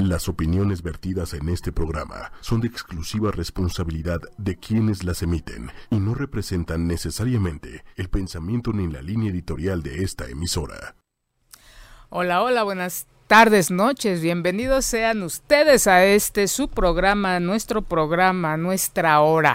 Las opiniones vertidas en este programa son de exclusiva responsabilidad de quienes las emiten y no representan necesariamente el pensamiento ni la línea editorial de esta emisora. Hola, hola, buenas tardes, noches, bienvenidos sean ustedes a este su programa, nuestro programa, nuestra hora.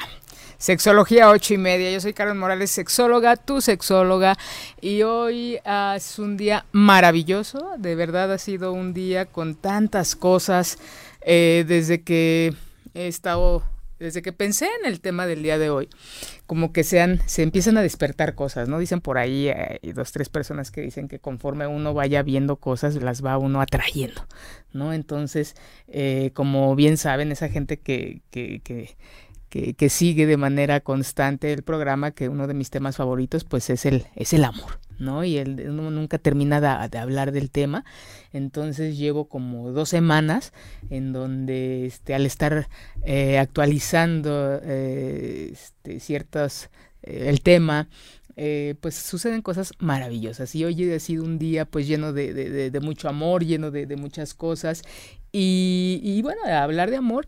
Sexología ocho y media. Yo soy Carmen Morales, sexóloga, tu sexóloga. Y hoy ah, es un día maravilloso. De verdad ha sido un día con tantas cosas eh, desde que he estado, desde que pensé en el tema del día de hoy. Como que sean, se empiezan a despertar cosas, ¿no? Dicen por ahí, hay dos, tres personas que dicen que conforme uno vaya viendo cosas, las va uno atrayendo, ¿no? Entonces, eh, como bien saben, esa gente que, que que, sigue de manera constante el programa, que uno de mis temas favoritos pues es el, es el amor, ¿no? Y él uno nunca termina de, hablar del tema, entonces llevo como dos semanas en donde este, al estar eh, actualizando eh, este, ciertos, eh, el tema, pues suceden cosas maravillosas. Y hoy ha sido un día pues lleno de, mucho amor, lleno de, muchas cosas. Y, bueno, hablar de amor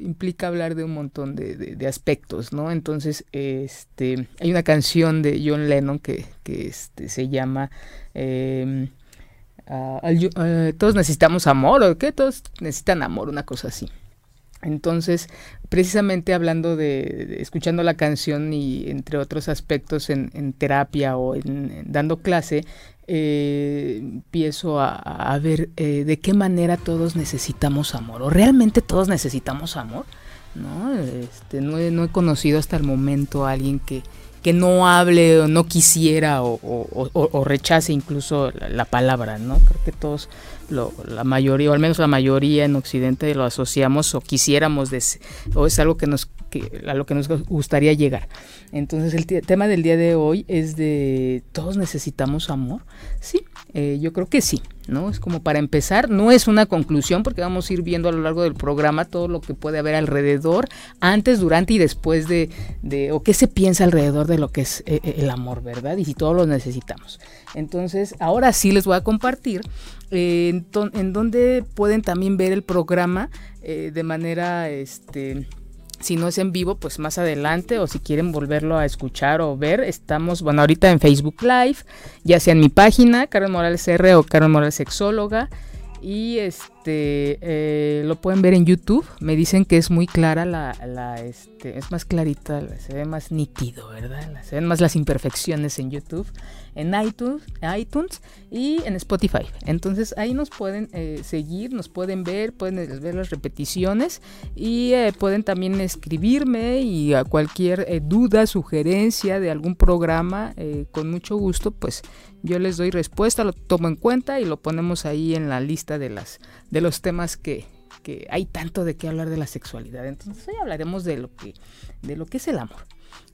implica hablar de un montón de, aspectos, ¿no? Entonces, este, hay una canción de John Lennon que, que este, se llama em, Todos necesitamos amor, ¿o qué? Todos necesitan amor, una cosa así. Entonces, precisamente hablando de, escuchando la canción y entre otros aspectos en, terapia o en, dando clase, eh, empiezo a, ver eh, de qué manera todos necesitamos amor, o realmente todos necesitamos amor, ¿no? Este, no, he, conocido hasta el momento a alguien que, que no hable o no quisiera o, rechace incluso la, palabra, ¿no? Creo que todos, la mayoría, o al menos la mayoría en Occidente lo asociamos o quisiéramos, o es algo que nos, que, a lo que nos gustaría llegar. Entonces el tema del día de hoy es de, ¿todos necesitamos amor? Sí, eh, yo creo que sí, ¿no? Es como para empezar, no es una conclusión porque vamos a ir viendo a lo largo del programa todo lo que puede haber alrededor, antes, durante y después de, de o qué se piensa alrededor de lo que es eh, eh, el amor, ¿verdad? Y si todos lo necesitamos. Entonces, ahora sí les voy a compartir en, en donde pueden también ver el programa de manera, este, si no es en vivo, pues más adelante o si quieren volverlo a escuchar o ver, estamos, bueno, ahorita en Facebook Live, ya sea en mi página, Carmen Morales R o Carmen Morales Sexóloga. Y este eh, lo pueden ver en YouTube. Me dicen que es muy clara la, la este, es más clarita, se ve más nítido, ¿verdad? Se ven más las imperfecciones en YouTube en iTunes, iTunes y en Spotify. Entonces ahí nos pueden eh, seguir, nos pueden ver, pueden ver las repeticiones y eh, pueden también escribirme y a cualquier eh, duda, sugerencia de algún programa, con mucho gusto, pues yo les doy respuesta, lo tomo en cuenta y lo ponemos ahí en la lista de, las, de los temas que, que hay tanto de qué hablar de la sexualidad. Entonces hoy hablaremos de lo que, de lo que es el amor.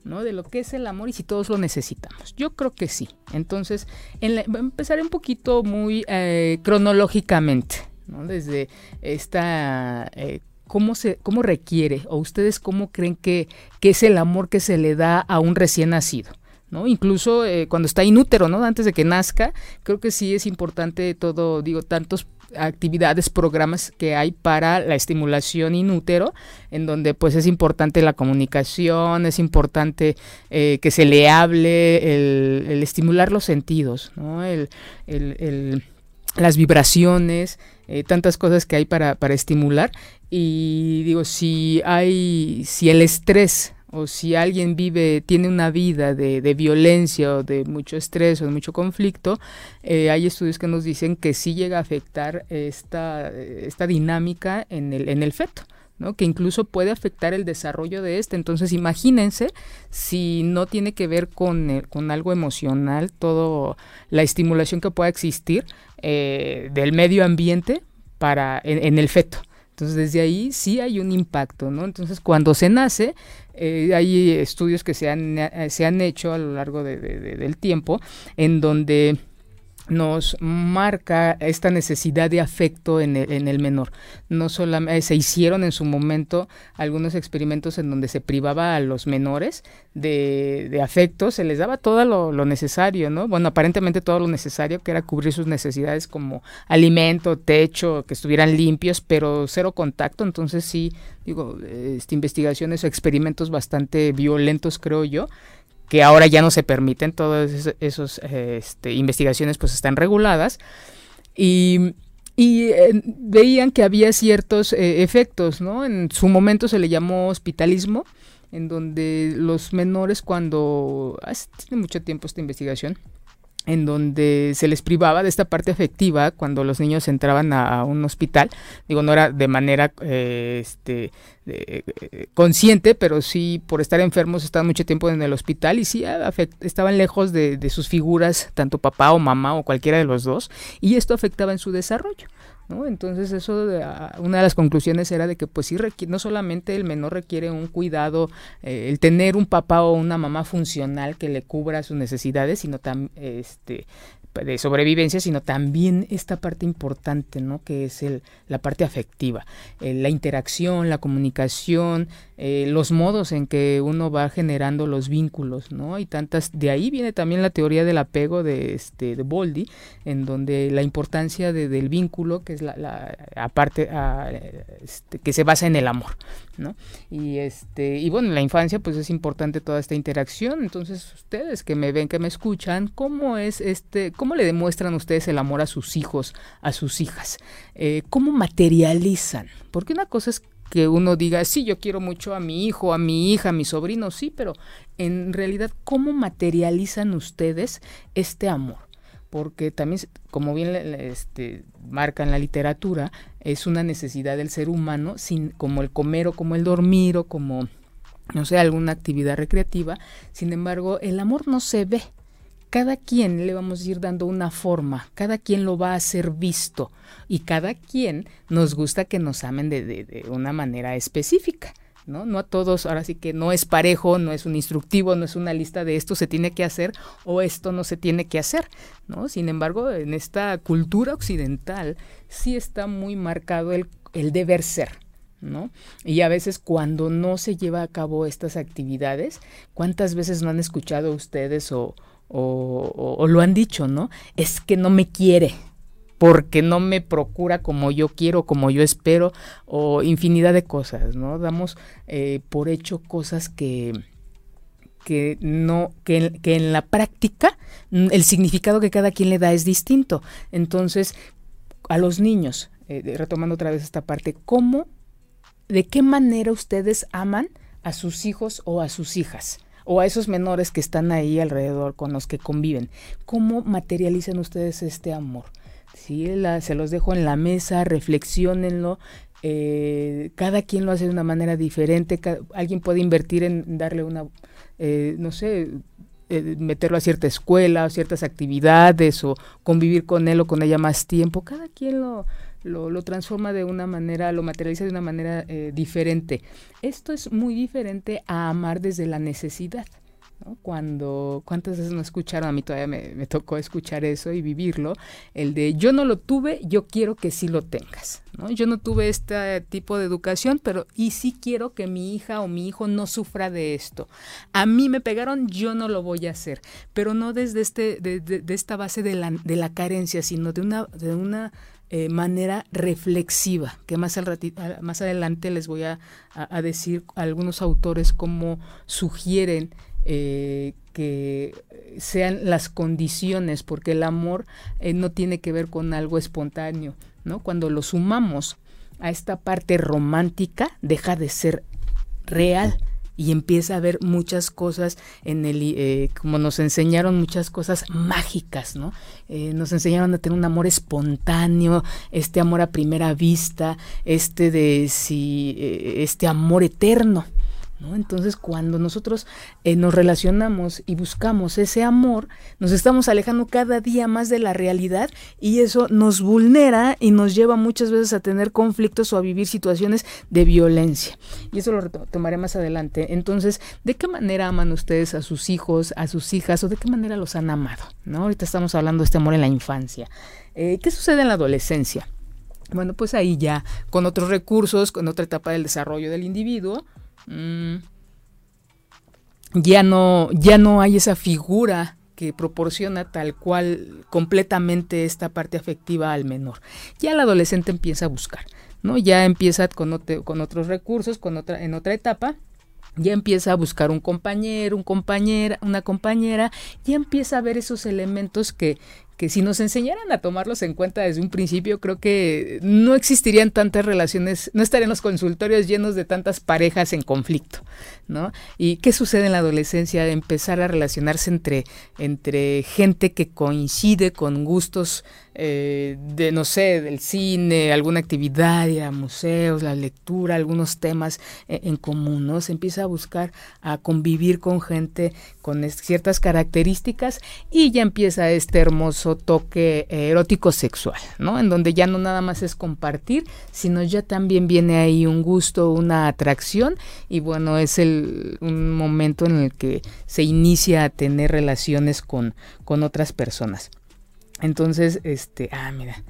¿No? De lo que es el amor y si todos lo necesitamos. Yo creo que sí. Entonces, empezaré un poquito muy eh, cronológicamente, ¿no? Desde esta... Eh, ¿Cómo, se, ¿Cómo requiere o ustedes cómo creen que, que es el amor que se le da a un recién nacido? Incluso eh, cuando está inútero, ¿no? Antes de que nazca, creo que sí es importante todo, digo, tantos actividades, programas que hay para la estimulación inútero, en donde pues es importante la comunicación, es importante eh, que se le hable, el, estimular los sentidos, las vibraciones, eh, tantas cosas que hay para, para estimular. Y digo, si hay, si el estrés o si alguien vive, tiene una vida de, violencia o de mucho estrés o de mucho conflicto, eh, hay estudios que nos dicen que sí llega a afectar esta, esta dinámica en el, en el feto. ¿no? que incluso puede afectar el desarrollo de este. Entonces, imagínense si no tiene que ver con, con algo emocional, todo la estimulación que pueda existir eh, del medio ambiente para en, el feto. Entonces, desde ahí sí hay un impacto, ¿no? Entonces, cuando se nace, eh, hay estudios que se han, eh, se han hecho a lo largo del tiempo en donde nos marca esta necesidad de afecto en el, en el menor. No solamente se hicieron en su momento algunos experimentos en donde se privaba a los menores de, de afecto, se les daba todo lo, lo, necesario, ¿no? Bueno, aparentemente todo lo necesario, que era cubrir sus necesidades como alimento, techo, que estuvieran limpios, pero cero contacto. Entonces sí, digo, este, investigaciones o experimentos bastante violentos, creo yo, que ahora ya no se permiten, todas esas este, investigaciones pues están reguladas y, eh, veían que había ciertos eh, efectos, ¿no? En su momento se le llamó hospitalismo, en donde los menores cuando, hace, tiene mucho tiempo esta investigación, en donde se les privaba de esta parte afectiva cuando los niños entraban a, un hospital. Digo, no era de manera eh, este, eh, consciente, pero sí por estar enfermos estaban mucho tiempo en el hospital y sí estaban lejos de, de sus figuras, tanto papá o mamá o cualquiera de los dos, y esto afectaba en su desarrollo. ¿No? Entonces eso, una de las conclusiones era de que pues sí, no solamente el menor requiere un cuidado, eh, el tener un papá o una mamá funcional que le cubra sus necesidades, sino también este, de sobrevivencia, sino también esta parte importante, ¿no? Que es el, la parte afectiva, eh, la interacción, la comunicación, eh, los modos en que uno va generando los vínculos, ¿no? Y tantas, de ahí viene también la teoría del apego de, este, de Boldi, en donde la importancia de, del vínculo, que es la, la aparte, a, este, que se basa en el amor, ¿no? Y este, y bueno, en la infancia, pues es importante toda esta interacción, entonces ustedes que me ven, que me escuchan, ¿cómo es este, cómo le demuestran ustedes el amor a sus hijos, a sus hijas? Eh, ¿Cómo materializan? Porque una cosa es que uno diga, sí, yo quiero mucho a mi hijo, a mi hija, a mi sobrino, sí, pero en realidad, ¿cómo materializan ustedes este amor? Porque también, como bien este, marca en la literatura, es una necesidad del ser humano, sin, como el comer o como el dormir o como, no sé, alguna actividad recreativa. Sin embargo, el amor no se ve, cada quien le vamos a ir dando una forma, cada quien lo va a hacer visto y cada quien nos gusta que nos amen de, de, una manera específica. ¿No? no a todos, ahora sí que no es parejo, no es un instructivo, no es una lista de esto se tiene que hacer o esto no se tiene que hacer, ¿no? Sin embargo, en esta cultura occidental sí está muy marcado el, el deber ser, ¿no? Y a veces cuando no se lleva a cabo estas actividades, ¿cuántas veces no han escuchado ustedes o, o, lo han dicho, ¿no? Es que no me quiere porque no me procura como yo quiero, como yo espero, o infinidad de cosas, ¿no? Damos eh, por hecho cosas que, que no, que, que, en la práctica el significado que cada quien le da es distinto. Entonces, a los niños, eh, retomando otra vez esta parte, ¿cómo, de qué manera ustedes aman a sus hijos o a sus hijas? o a esos menores que están ahí alrededor con los que conviven. ¿Cómo materializan ustedes este amor? ¿Sí? se los dejo en la mesa, reflexionenlo. Eh, cada quien lo hace de una manera diferente. alguien puede invertir en darle una, eh, no sé, eh, meterlo a cierta escuela, o ciertas actividades, o convivir con él o con ella más tiempo. Cada quien lo, lo, lo transforma de una manera, lo materializa de una manera eh, diferente. Esto es muy diferente a amar desde la necesidad. Cuando, ¿cuántas veces no escucharon? A mí todavía me, tocó escuchar eso y vivirlo, el de yo no lo tuve, yo quiero que sí lo tengas. Yo no tuve este tipo de educación, pero y sí quiero que mi hija o mi hijo no sufra de esto. A mí me pegaron, yo no lo voy a hacer, pero no desde este, esta base de la, de la carencia, sino de una, de una eh, manera reflexiva, que más, al ratito, más adelante les voy a, a, decir algunos autores cómo sugieren eh, que sean las condiciones, porque el amor eh, no tiene que ver con algo espontáneo, ¿no? Cuando lo sumamos a esta parte romántica, deja de ser real y empieza a ver muchas cosas en el, eh, como nos enseñaron muchas cosas mágicas, ¿no? Eh, nos enseñaron a tener un amor espontáneo, este amor a primera vista, este de si, eh, este amor eterno, Entonces, cuando nosotros eh, nos relacionamos y buscamos ese amor, nos estamos alejando cada día más de la realidad y eso nos vulnera y nos lleva muchas veces a tener conflictos o a vivir situaciones de violencia. Y eso lo tomaré más adelante. Entonces, ¿de qué manera aman ustedes a sus hijos, a sus hijas o de qué manera los han amado? ¿no? Ahorita estamos hablando de este amor en la infancia. Eh, ¿Qué sucede en la adolescencia? Bueno, pues ahí ya con otros recursos, con otra etapa del desarrollo del individuo, mm, ya no, ya no hay esa figura que proporciona tal cual completamente esta parte afectiva al menor. Ya el adolescente empieza a buscar, ¿no? Ya empieza con, con otros recursos, con otra, en otra etapa, ya empieza a buscar un compañero, un compañera, una compañera, ya empieza a ver esos elementos que, que si nos enseñaran a tomarlos en cuenta desde un principio, creo que no existirían tantas relaciones, no estarían los consultorios llenos de tantas parejas en conflicto, ¿no? ¿Y qué sucede en la adolescencia? Empezar a relacionarse entre, entre gente que coincide con gustos eh, de, no sé, del cine, alguna actividad, a museos, la lectura, algunos temas eh, en común, ¿no? Se empieza a buscar a convivir con gente con ciertas características y ya empieza este hermoso toque erótico sexual, ¿no? En donde ya no nada más es compartir, sino ya también viene ahí un gusto, una atracción y bueno, es el, un momento en el que se inicia a tener relaciones con, con otras personas. Entonces, este, ah, mira.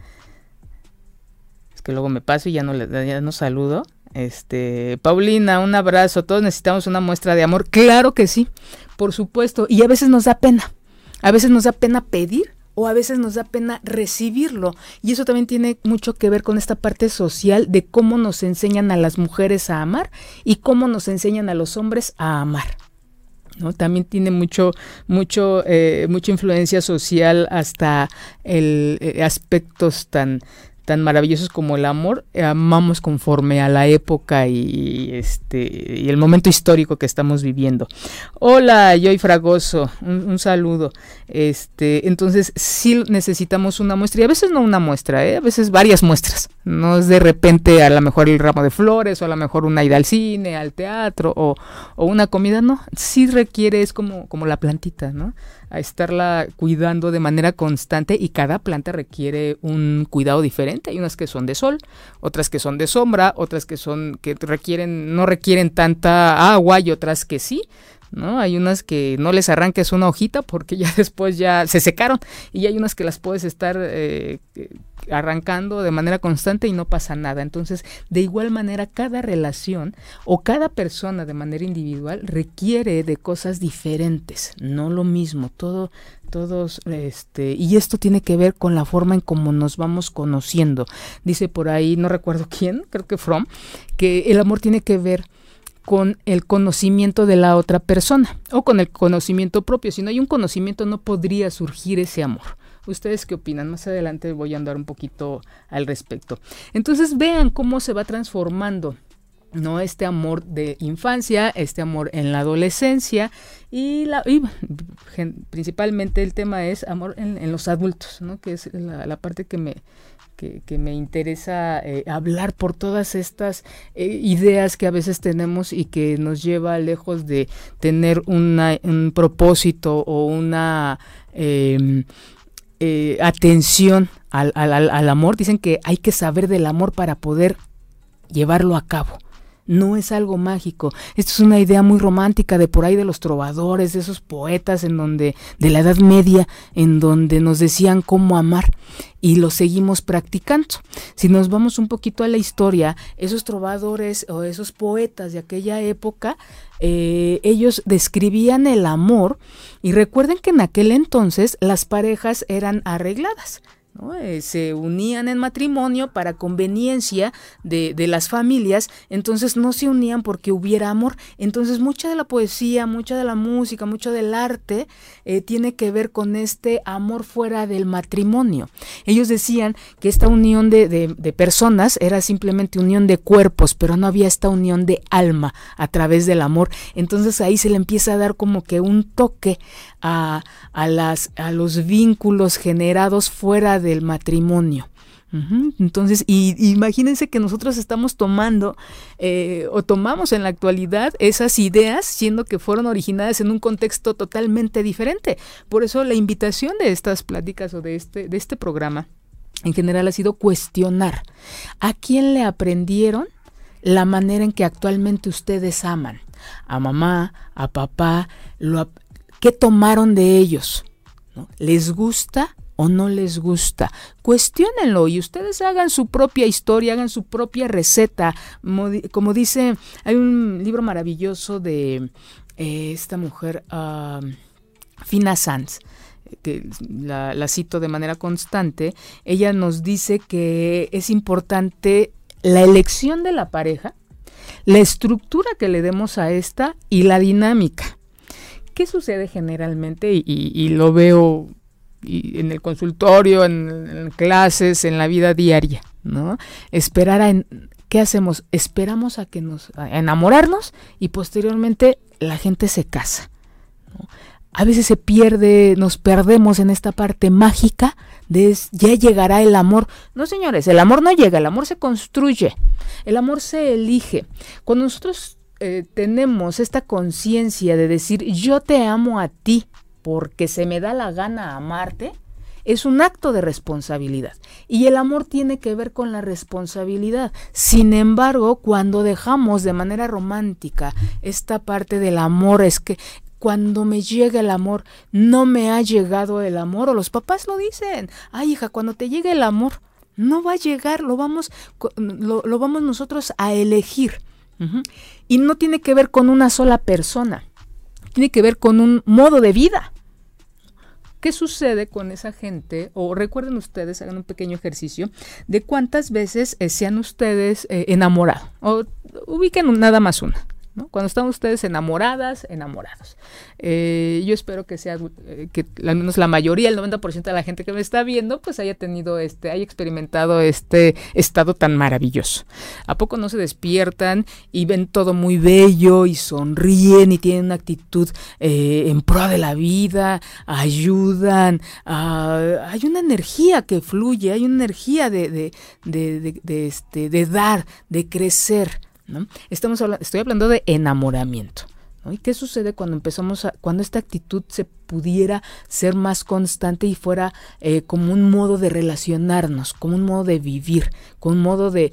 Es que luego me paso y ya no ya no saludo. Este, Paulina, un abrazo. Todos necesitamos una muestra de amor. Claro que sí, por supuesto. Y a veces nos da pena. A veces nos da pena pedir o a veces nos da pena recibirlo. Y eso también tiene mucho que ver con esta parte social de cómo nos enseñan a las mujeres a amar y cómo nos enseñan a los hombres a amar. ¿No? También tiene mucho, mucho, eh, mucha influencia social hasta el eh, aspectos tan tan maravillosos como el amor, eh, amamos conforme a la época y este y el momento histórico que estamos viviendo. Hola, Joy Fragoso, un, saludo. Este, entonces sí necesitamos una muestra y a veces no una muestra, ¿eh? a veces varias muestras. No es de repente a lo mejor el ramo de flores o a lo mejor una ida al cine, al teatro o, o una comida, no. Sí requiere es como como la plantita, ¿no? A estarla cuidando de manera constante y cada planta requiere un cuidado diferente. Hay unas que son de sol, otras que son de sombra, otras que son que requieren no requieren tanta agua y otras que sí. ¿no? Hay unas que no les arranques una hojita porque ya después ya se secaron y hay unas que las puedes estar eh, arrancando de manera constante y no pasa nada. Entonces, de igual manera, cada relación o cada persona de manera individual requiere de cosas diferentes, no lo mismo, todo, todos, este, y esto tiene que ver con la forma en cómo nos vamos conociendo. Dice por ahí, no recuerdo quién, creo que From, que el amor tiene que ver con el conocimiento de la otra persona o con el conocimiento propio. Si no hay un conocimiento no podría surgir ese amor. ¿Ustedes qué opinan? Más adelante voy a andar un poquito al respecto. Entonces vean cómo se va transformando no este amor de infancia, este amor en la adolescencia y, principalmente el tema es amor en, los adultos, ¿no? que es la parte que me, que, me interesa eh, hablar por todas estas eh, ideas que a veces tenemos y que nos lleva lejos de tener un propósito o una em, eh, atención al, al amor. Dicen que hay que saber del amor para poder llevarlo a cabo no es algo mágico. Esto es una idea muy romántica de por ahí de los trovadores, de esos poetas en donde de la Edad Media en donde nos decían cómo amar y lo seguimos practicando. Si nos vamos un poquito a la historia, esos trovadores o esos poetas de aquella época, eh, ellos describían el amor y recuerden que en aquel entonces las parejas eran arregladas. Eh, se unían en matrimonio para conveniencia de, las familias, entonces no se unían porque hubiera amor. Entonces mucha de la poesía, mucha de la música, mucho del arte eh, tiene que ver con este amor fuera del matrimonio. Ellos decían que esta unión de, de personas era simplemente unión de cuerpos, pero no había esta unión de alma a través del amor. Entonces ahí se le empieza a dar como que un toque a, a, las, a los vínculos generados fuera del matrimonio. Entonces, y, imagínense que nosotros estamos tomando eh, o tomamos en la actualidad esas ideas, siendo que fueron originadas en un contexto totalmente diferente. Por eso la invitación de estas pláticas o de este, de este programa en general ha sido cuestionar a quién le aprendieron la manera en que actualmente ustedes aman. A mamá, a papá, lo, ¿qué tomaron de ellos? ¿Les gusta? o no les gusta. Cuestiónenlo y ustedes hagan su propia historia, hagan su propia receta. Como dice, hay un libro maravilloso de eh, esta mujer, uh, Fina Sanz que la, la, cito de manera constante, ella nos dice que es importante la elección de la pareja, la estructura que le demos a esta y la dinámica. ¿Qué sucede generalmente? y lo veo en el consultorio, en, clases, en la vida diaria, ¿no? Esperar a... ¿Qué hacemos? Esperamos a que nos... A enamorarnos y posteriormente la gente se casa. A veces se pierde, nos perdemos en esta parte mágica de ya llegará el amor. No, señores, el amor no llega, el amor se construye, el amor se elige. Cuando nosotros eh, tenemos esta conciencia de decir yo te amo a ti, porque se me da la gana amarte, es un acto de responsabilidad. Y el amor tiene que ver con la responsabilidad. Sin embargo, cuando dejamos de manera romántica esta parte del amor, es que cuando me llega el amor, no me ha llegado el amor, o los papás lo dicen, ay hija, cuando te llegue el amor, no va a llegar, lo vamos, lo, vamos nosotros a elegir. Y no tiene que ver con una sola persona, tiene que ver con un modo de vida. ¿Qué sucede con esa gente? O recuerden ustedes, hagan un pequeño ejercicio de cuántas veces eh, se han ustedes eh. O ubiquen nada más una. Cuando están ustedes enamoradas, enamorados. Eh, yo espero que sea, eh, que al menos la mayoría, el 90% de la gente que me está viendo, pues haya tenido este, haya experimentado este estado tan maravilloso. ¿A poco no se despiertan y ven todo muy bello y sonríen y tienen una actitud eh, en pro de la vida, ayudan, ah, hay una energía que fluye, hay una energía de, de, de, este, de dar, de crecer. Estamos estoy hablando de enamoramiento. ¿Y qué sucede cuando empezamos a, cuando esta actitud se pudiera ser más constante y fuera eh, como un modo de relacionarnos, como un modo de vivir, como un modo de,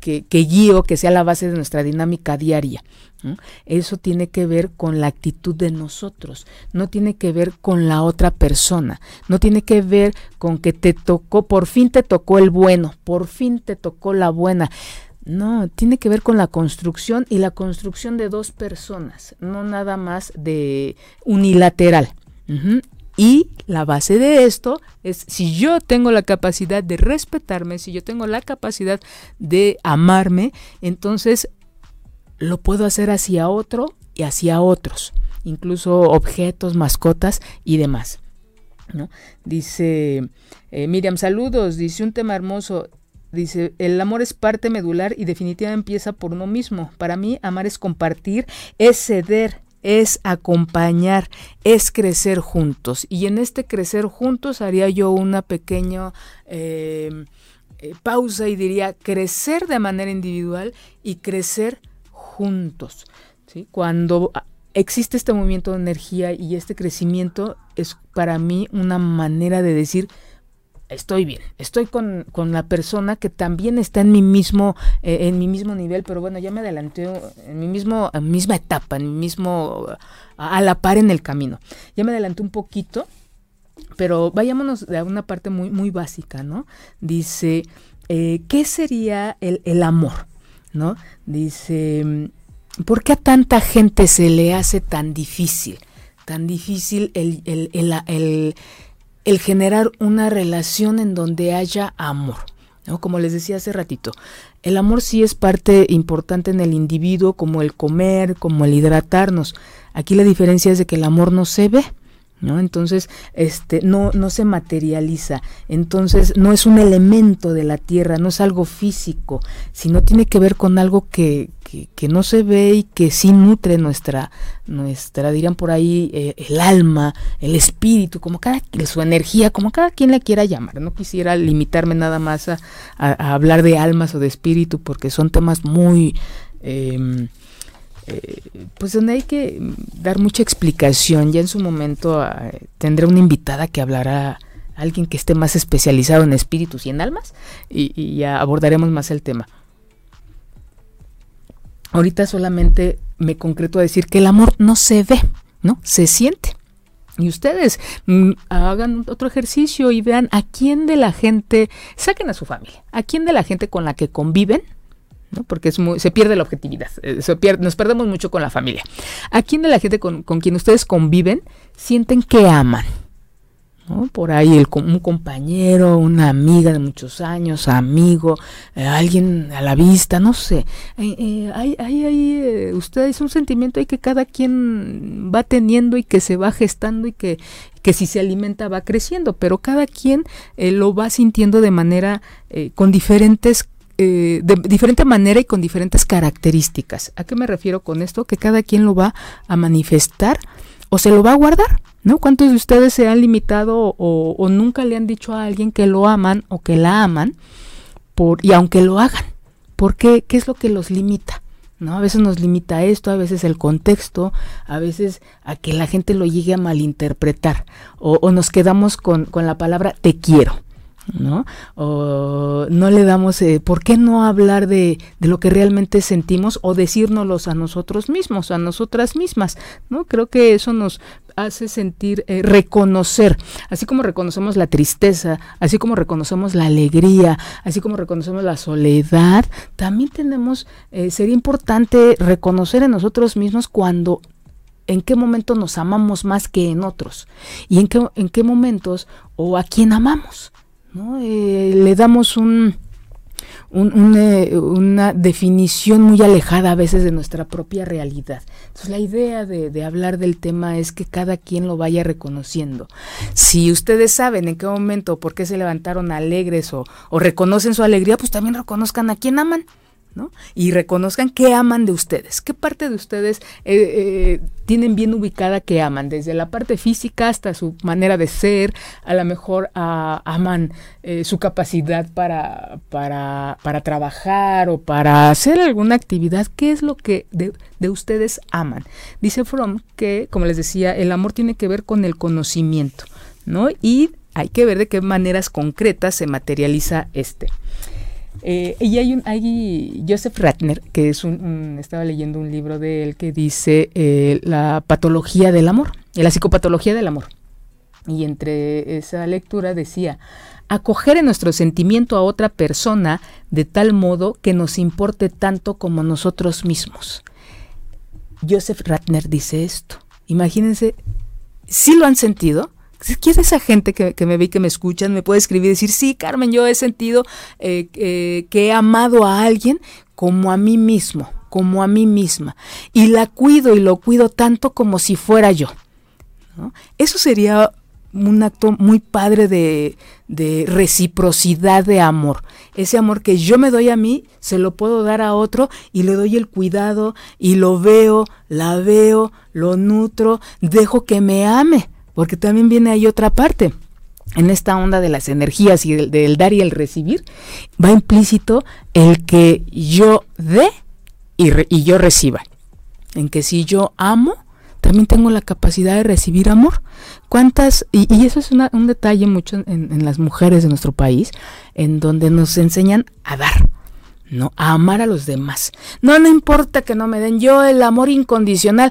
que, que guío, que sea la base de nuestra dinámica diaria? Eso tiene que ver con la actitud de nosotros, no tiene que ver con la otra persona, no tiene que ver con que te tocó, por fin te tocó el bueno, por fin te tocó la buena. No, tiene que ver con la construcción y la construcción de dos personas, no nada más de unilateral. Y la base de esto es si yo tengo la capacidad de respetarme, si yo tengo la capacidad de amarme, entonces lo puedo hacer hacia otro y hacia otros, incluso objetos, mascotas y demás. ¿no? Dice eh, Miriam, saludos, dice un tema hermoso, Dice, el amor es parte medular y definitivamente empieza por uno mismo. Para mí, amar es compartir, es ceder, es acompañar, es crecer juntos. Y en este crecer juntos haría yo una pequeña eh, eh, pausa y diría crecer de manera individual y crecer juntos. Cuando existe este movimiento de energía y este crecimiento, es para mí una manera de decir, estoy bien, estoy con, la persona que también está en mi mismo, eh, en mi mismo nivel, pero bueno, ya me adelanté en mi mismo, misma etapa, en mi mismo, a, la par en el camino. Ya me adelanté un poquito, pero vayámonos de una parte muy, muy básica, ¿no? Dice, eh, ¿qué sería el, amor? ¿No? Dice, ¿por qué a tanta gente se le hace tan difícil? Tan difícil el, el, el el generar una relación en donde haya amor. ¿no? Como les decía hace ratito, el amor sí es parte importante en el individuo, como el comer, como el hidratarnos. Aquí la diferencia es de que el amor no se ve. ¿No? Entonces, este, no, no se materializa, entonces no es un elemento de la tierra, no es algo físico, sino tiene que ver con algo que, que, no se ve y que sí nutre nuestra, nuestra dirían por ahí, eh, el alma, el espíritu, como cada su energía, como cada quien la quiera llamar. No quisiera limitarme nada más a, hablar de almas o de espíritu, porque son temas muy em, pues donde hay que dar mucha explicación. Ya en su momento ah, tendré una invitada que hablará alguien que esté más especializado en espíritus y en almas y, ya abordaremos más el tema. Ahorita solamente me concreto a decir que el amor no se ve, ¿no? Se siente. Y ustedes mm, hagan otro ejercicio y vean a quién de la gente, saquen a su familia, a quién de la gente con la que conviven, ¿no? porque es muy, se pierde la objetividad, eh, se nos perdemos mucho con la familia. ¿A quién de la gente con, con quien ustedes conviven sienten que aman? Por ahí el, un compañero, una amiga de muchos años, amigo, eh, alguien a la vista, no sé. Eh, hay, hay, hay ustedes un sentimiento ahí que cada quien va teniendo y que se va gestando y que, que si se alimenta va creciendo, pero cada quien lo va sintiendo de manera, con diferentes de diferente manera y con diferentes características. ¿A qué me refiero con esto? Que cada quien lo va a manifestar o se lo va a guardar, ¿no? ¿Cuántos de ustedes se han limitado o, nunca le han dicho a alguien que lo aman o que la aman y aunque lo hagan? ¿Por qué? ¿Qué es lo que los limita? ¿No? A veces nos limita esto, a veces el contexto, a veces a que la gente lo llegue a malinterpretar o, o nos quedamos con, con la palabra te quiero. ¿No? O no le damos, eh, ¿por qué no hablar de, de, lo que realmente sentimos o decírnoslos a nosotros mismos, a nosotras mismas, ¿no? Creo que eso nos hace sentir, eh, reconocer, así como reconocemos la tristeza, así como reconocemos la alegría, así como reconocemos la soledad, también tenemos, eh, sería importante reconocer en nosotros mismos cuando en qué momento nos amamos más que en otros y en qué, en qué momentos o a quién amamos. Eh, le damos un, eh, una definición muy alejada a veces de nuestra propia realidad. Entonces la idea de, hablar del tema es que cada quien lo vaya reconociendo. Si ustedes saben en qué momento, por qué se levantaron alegres o, o reconocen su alegría, pues también reconozcan a quién aman. Y reconozcan qué aman de ustedes, qué parte de ustedes eh, eh, tienen bien ubicada que aman, desde la parte física hasta su manera de ser, a lo mejor aman eh, su capacidad para, para, para, trabajar o para hacer alguna actividad, qué es lo que de, de ustedes aman. Dice Fromm que, como les decía, el amor tiene que ver con el conocimiento, ¿no? Y hay que ver de qué maneras concretas se materializa este. Eh, y hay un Joseph Ratner, que es un, estaba leyendo un libro de él que dice eh, la patología del amor, eh, la psicopatología del amor. Y entre esa lectura decía, acoger en nuestro sentimiento a otra persona de tal modo que nos importe tanto como nosotros mismos. Joseph Ratner dice esto. Imagínense, si lo han sentido, ¿Quién es esa gente que, me ve y que me escuchan? Me puede escribir y decir, sí, Carmen, yo he sentido eh, que he amado a alguien como a mí mismo, como a mí misma. Y la cuido y lo cuido tanto como si fuera yo. Eso sería un acto muy padre de, de, reciprocidad de amor. Ese amor que yo me doy a mí, se lo puedo dar a otro y le doy el cuidado y lo veo, la veo, lo nutro, dejo que me ame porque también viene ahí otra parte. En esta onda de las energías y del, dar y el recibir, va implícito el que yo dé y, yo reciba. En que si yo amo, también tengo la capacidad de recibir amor. ¿Cuántas? Y, eso es un detalle mucho en, en, las mujeres de nuestro país, en donde nos enseñan a dar, ¿no? A amar a los demás. No, no importa que no me den yo el amor incondicional.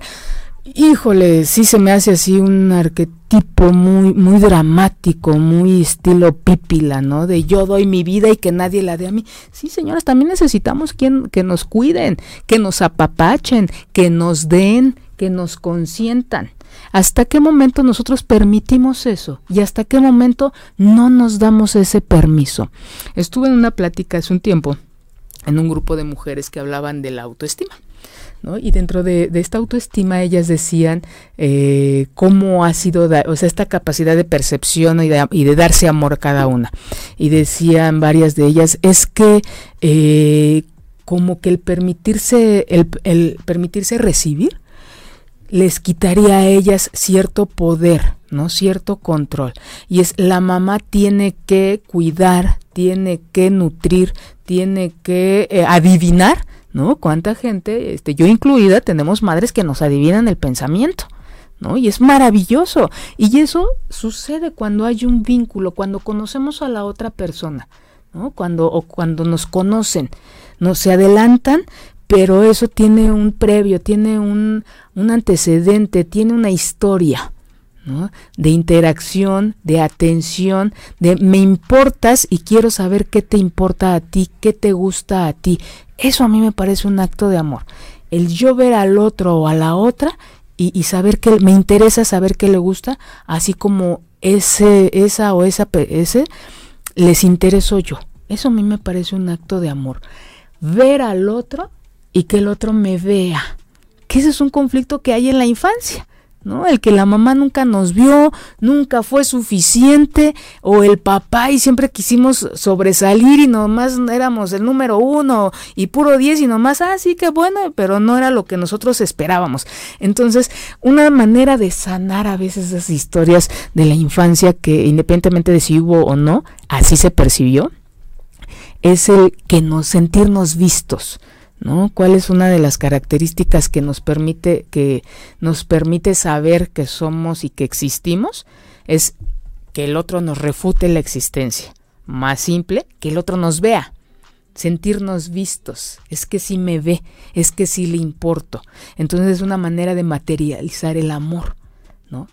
Híjole, sí se me hace así un arquetipo muy, muy dramático, muy estilo pípila, ¿no? De yo doy mi vida y que nadie la dé a mí. Sí, señoras, también necesitamos quien, que nos cuiden, que nos apapachen, que nos den, que nos consientan. ¿Hasta qué momento nosotros permitimos eso? ¿Y hasta qué momento no nos damos ese permiso? Estuve en una plática hace un tiempo en un grupo de mujeres que hablaban de la autoestima y dentro de, esta autoestima ellas decían eh, cómo ha sido, o sea, esta capacidad de percepción y de, darse amor cada una. Y decían varias de ellas, es que eh, como que el permitirse, el, el permitirse recibir les quitaría a ellas cierto poder, ¿no? Cierto control. Y es la mamá tiene que cuidar, tiene que nutrir, tiene que eh, adivinar, ¿no? Cuánta gente, este, yo incluida, tenemos madres que nos adivinan el pensamiento. ¿No? Y es maravilloso. Y eso sucede cuando hay un vínculo, cuando conocemos a la otra persona, ¿no? Cuando, o cuando nos conocen, no se adelantan, pero eso tiene un previo, tiene un, un antecedente, tiene una historia. ¿no? de interacción, de atención, de me importas y quiero saber qué te importa a ti, qué te gusta a ti. Eso a mí me parece un acto de amor. El yo ver al otro o a la otra y, saber que me interesa saber qué le gusta, así como ese, esa o esa, ese les intereso yo. Eso a mí me parece un acto de amor. Ver al otro y que el otro me vea. Que ese es un conflicto que hay en la infancia. ¿No? El que la mamá nunca nos vio, nunca fue suficiente, o el papá y siempre quisimos sobresalir y nomás éramos el número uno y puro diez y nomás, ah, sí, qué bueno, pero no era lo que nosotros esperábamos. Entonces, una manera de sanar a veces esas historias de la infancia que independientemente de si hubo o no, así se percibió, es el que nos sentirnos vistos, ¿no? ¿Cuál es una de las características que nos permite que nos permite saber que somos y que existimos? Es que el otro nos refute la existencia. Más simple, que el otro nos vea. Sentirnos vistos, es que sí me ve, es que sí le importo. Entonces es una manera de materializar el amor, ¿no?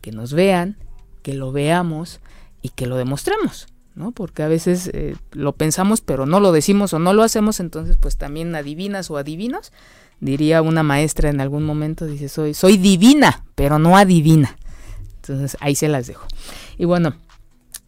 Que nos vean, que lo veamos y que lo demostremos. ¿No? Porque a veces eh, lo pensamos pero no lo decimos o no lo hacemos, entonces pues también adivinas o adivinos. Diría una maestra en algún momento, dice, soy, soy divina, pero no adivina. Entonces ahí se las dejo. Y bueno,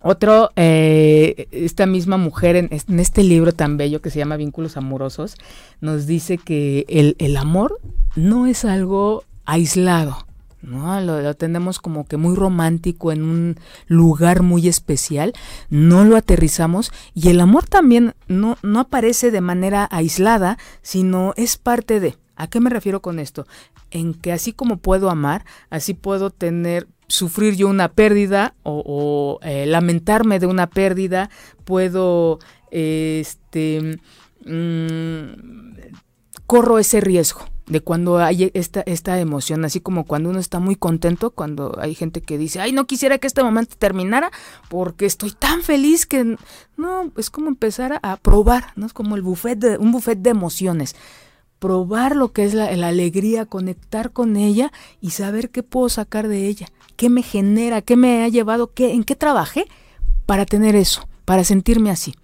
otro, eh, esta misma mujer en, en, este libro tan bello que se llama Vínculos Amorosos, nos dice que el, el amor no es algo aislado, ¿no? Lo, tenemos como que muy romántico en un lugar muy especial, no lo aterrizamos y el amor también no, no aparece de manera aislada, sino es parte de. ¿A qué me refiero con esto? En que así como puedo amar, así puedo tener sufrir yo una pérdida o, eh, lamentarme de una pérdida, puedo este mm, corro ese riesgo de cuando hay esta, esta emoción, así como cuando uno está muy contento, cuando hay gente que dice, ay, no quisiera que este momento terminara porque estoy tan feliz que no, es como empezar a, probar, ¿no? Es como el buffet de, un buffet de emociones. Probar lo que es la, la alegría, conectar con ella y saber qué puedo sacar de ella, qué me genera, qué me ha llevado, qué, en qué trabajé para tener eso, para sentirme así.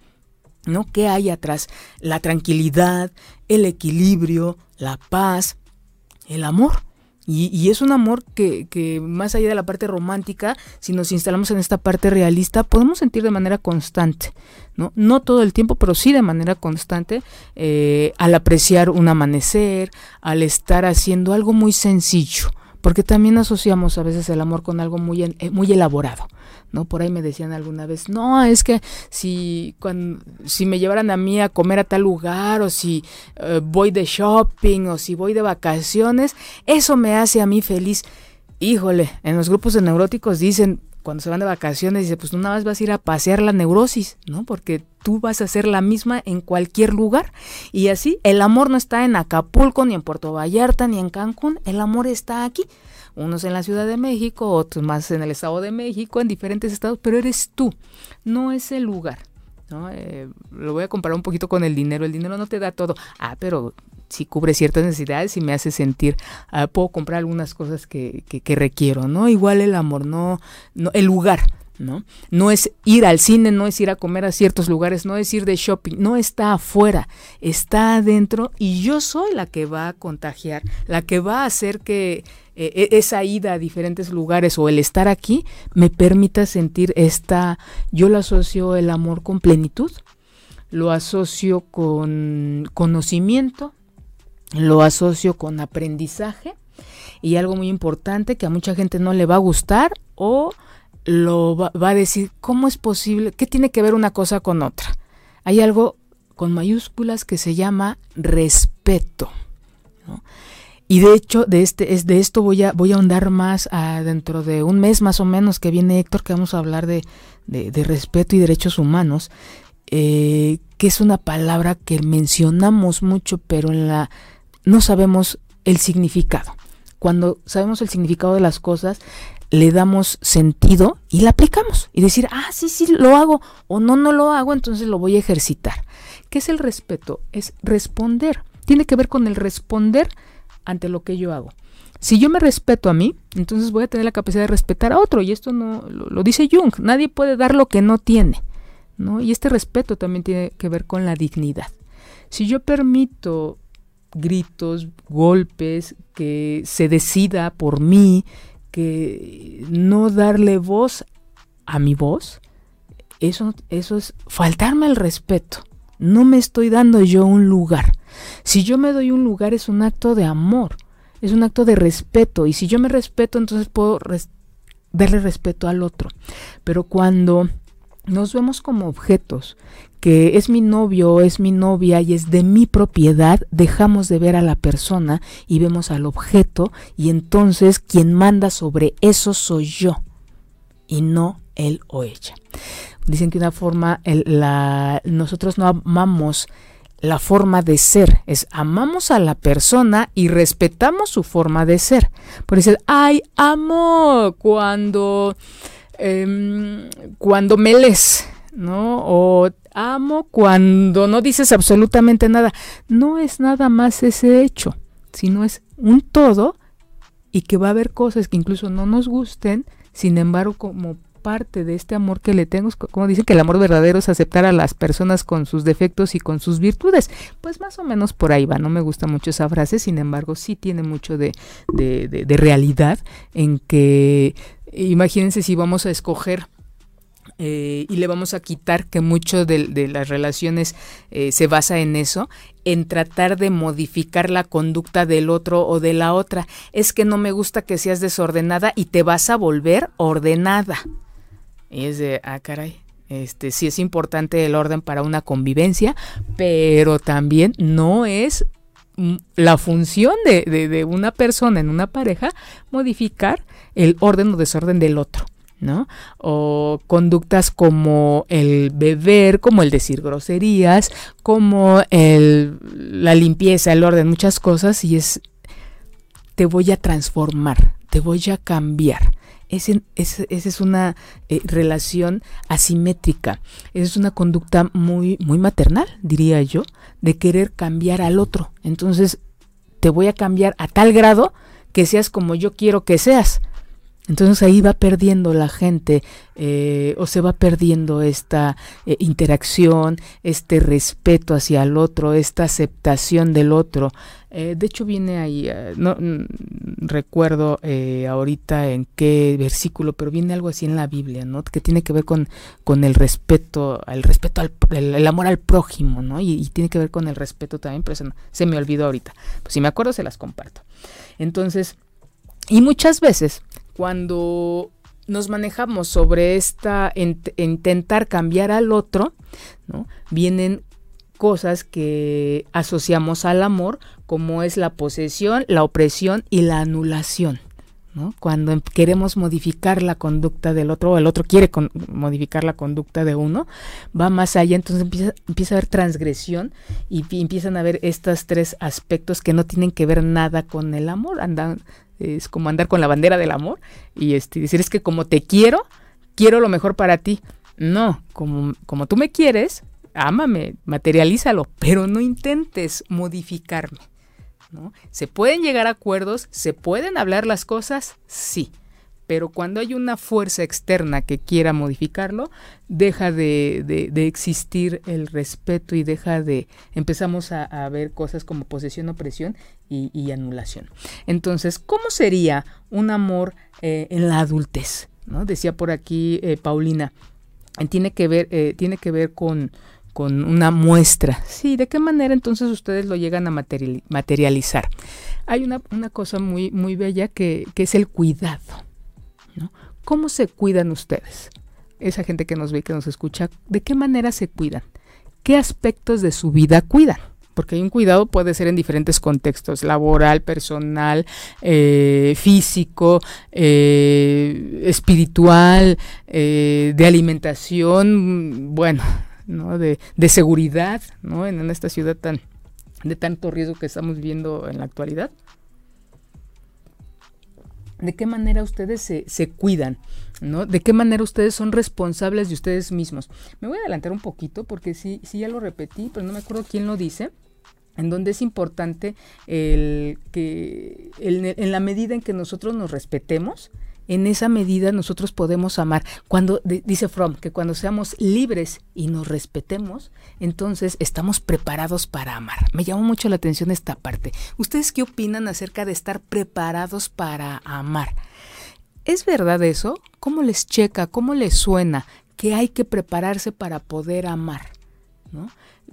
¿no? ¿Qué hay atrás? La tranquilidad, el equilibrio, la paz, el amor. Y, es un amor que, más allá de la parte romántica, si nos instalamos en esta parte realista, podemos sentir de manera constante, ¿no? No todo el tiempo, pero sí de manera constante, eh, al apreciar un amanecer, al estar haciendo algo muy sencillo, porque también asociamos a veces el amor con algo muy, eh, muy elaborado. ¿no? Por ahí me decían alguna vez, no, es que si, cuando, si me llevaran a mí a comer a tal lugar, o si eh, voy de shopping, o si voy de vacaciones, eso me hace a mí feliz. Híjole, en los grupos de neuróticos dicen, cuando se van de vacaciones, dice, pues tú nada más vas a ir a pasear la neurosis, ¿no? Porque tú vas a hacer la misma en cualquier lugar. Y así, el amor no está en Acapulco, ni en Puerto Vallarta, ni en Cancún, el amor está aquí unos en la Ciudad de México, otros más en el Estado de México, en diferentes estados, pero eres tú, no es el lugar. ¿No? Eh, lo voy a comparar un poquito con el dinero. El dinero no te da todo. Ah, pero si cubre ciertas necesidades y me hace sentir, ah, puedo comprar algunas cosas que, que, requiero, ¿no? Igual el amor, no, no, el lugar, ¿no? No es ir al cine, no es ir a comer a ciertos lugares, no es ir de shopping, no está afuera, está adentro y yo soy la que va a contagiar, la que va a hacer que eh, e, esa ida a diferentes lugares o el estar aquí me permita sentir esta, yo lo asocio el amor con plenitud, lo asocio con conocimiento, lo asocio con aprendizaje y algo muy importante que a mucha gente no le va a gustar o lo va, a decir, ¿cómo es posible? ¿Qué tiene que ver una cosa con otra? Hay algo con mayúsculas que se llama respeto. Y de hecho, de, este, es, de esto voy a, voy a ahondar más dentro de un mes más o menos que viene Héctor, que vamos a hablar de, de, respeto y derechos humanos, eh, que es una palabra que mencionamos mucho, pero en la no sabemos el significado. Cuando sabemos el significado de las cosas, le damos sentido y la aplicamos. Y decir, ah, sí, sí, lo hago, o no, no lo hago, entonces lo voy a ejercitar. ¿Qué es el respeto? Es responder. Tiene que ver con el responder ante lo que yo hago. Si yo me respeto a mí, entonces voy a tener la capacidad de respetar a otro. Y esto no lo, dice Jung. Nadie puede dar lo que no tiene. ¿no? Y este respeto también tiene que ver con la dignidad. Si yo permito gritos, golpes, que se decida por mí, que no darle voz a mi voz, eso, eso es faltarme el respeto. No me estoy dando yo un lugar. Si yo me doy un lugar es un acto de amor, es un acto de respeto. Y si yo me respeto, entonces puedo darle respeto al otro. Pero cuando nos vemos como objetos, que es mi novio es mi novia y es de mi propiedad, dejamos de ver a la persona y vemos al objeto y entonces quien manda sobre eso soy yo y no él o ella. Dicen que una forma, la, nosotros no amamos la forma de ser, es amamos a la persona y respetamos su forma de ser. Por eso, ay, amo cuando, em, cuando me lees, ¿no? O amo cuando no dices absolutamente nada. No es nada más ese hecho, sino es un todo y que va a haber cosas que incluso no nos gusten, sin embargo, como parte de este amor que le tengo, como dicen que el amor verdadero es aceptar a las personas con sus defectos y con sus virtudes. Pues más o menos por ahí va, no me gusta mucho esa frase, sin embargo sí tiene mucho de, de, realidad en que imagínense si vamos a escoger eh, y le vamos a quitar que mucho de, las relaciones eh, se basa en eso, en tratar de modificar la conducta del otro o de la otra. Es que no me gusta que seas desordenada y te vas a volver ordenada. Y es de, ah, caray, este, sí es importante el orden para una convivencia, pero también no es mm, la función de, de, una persona en una pareja modificar el orden o desorden del otro. ¿No? O conductas como el beber, como el decir groserías, como el, la limpieza, el orden, muchas cosas, y es, te voy a transformar, te voy a cambiar esa es una eh, relación asimétrica, es una conducta muy, muy maternal, diría yo, de querer cambiar al otro. Entonces, te voy a cambiar a tal grado que seas como yo quiero que seas. Entonces ahí va perdiendo la gente eh, o se va perdiendo esta eh, interacción, este respeto hacia el otro, esta aceptación del otro. Eh, de hecho viene ahí, no recuerdo ahorita en qué versículo, pero viene algo así en la Biblia, ¿no? Que tiene que ver con, con el respeto, el respeto al el, amor al prójimo, ¿no? Y, tiene que ver con el respeto también, pero se me olvidó ahorita. Pues si me acuerdo se las comparto. Entonces, y muchas veces cuando nos manejamos sobre esta intentar cambiar al otro, ¿no? vienen cosas que asociamos al amor, como es la posesión, la opresión y la anulación. ¿no? Cuando em, queremos modificar la conducta del otro, o el otro quiere modificar la conducta de uno, va más allá, entonces empieza, empieza a haber transgresión y empiezan a haber estos tres aspectos que no tienen que ver nada con el amor, andan es como andar con la bandera del amor y este, decir es que como te quiero, quiero lo mejor para ti. No, como, como tú me quieres, ámame, materialízalo, pero no intentes modificarme. ¿no? ¿Se pueden llegar a acuerdos? ¿Se pueden hablar las cosas? Sí pero cuando hay una fuerza externa que quiera modificarlo, deja de, existir el respeto y deja de, empezamos a, ver cosas como posesión, opresión y, anulación. Entonces, ¿cómo sería un amor eh, en la adultez? Decía por aquí eh, Paulina, eh, tiene que ver, tiene que ver con, una muestra. Sí, ¿de qué manera entonces ustedes lo llegan a materializar? Hay una, cosa muy, muy bella que es el cuidado. ¿Cómo se cuidan ustedes? Esa gente que nos ve, que nos escucha, ¿de qué manera se cuidan? qué aspectos de su vida cuidan porque un cuidado puede ser en diferentes contextos, laboral, personal, eh, físico, eh, espiritual, eh, de alimentación, bueno, ¿no? de, seguridad, ¿no? En, en, esta ciudad tan de tanto riesgo que estamos viendo en la actualidad. ¿De qué manera ustedes se, se cuidan? ¿no? ¿De qué manera ustedes son responsables de ustedes mismos? Me voy a adelantar un poquito porque sí, sí ya lo repetí, pero no me acuerdo quién lo dice en donde es importante el que en la medida en que nosotros nos respetemos, en esa medida nosotros podemos amar. Cuando dice Fromm que cuando seamos libres y nos respetemos, entonces estamos preparados para amar. Me llamó mucho la atención esta parte. ¿Ustedes qué opinan acerca de estar preparados para amar? ¿Es verdad eso? ¿Cómo les checa? ¿Cómo les suena que hay que prepararse para poder amar? ¿No?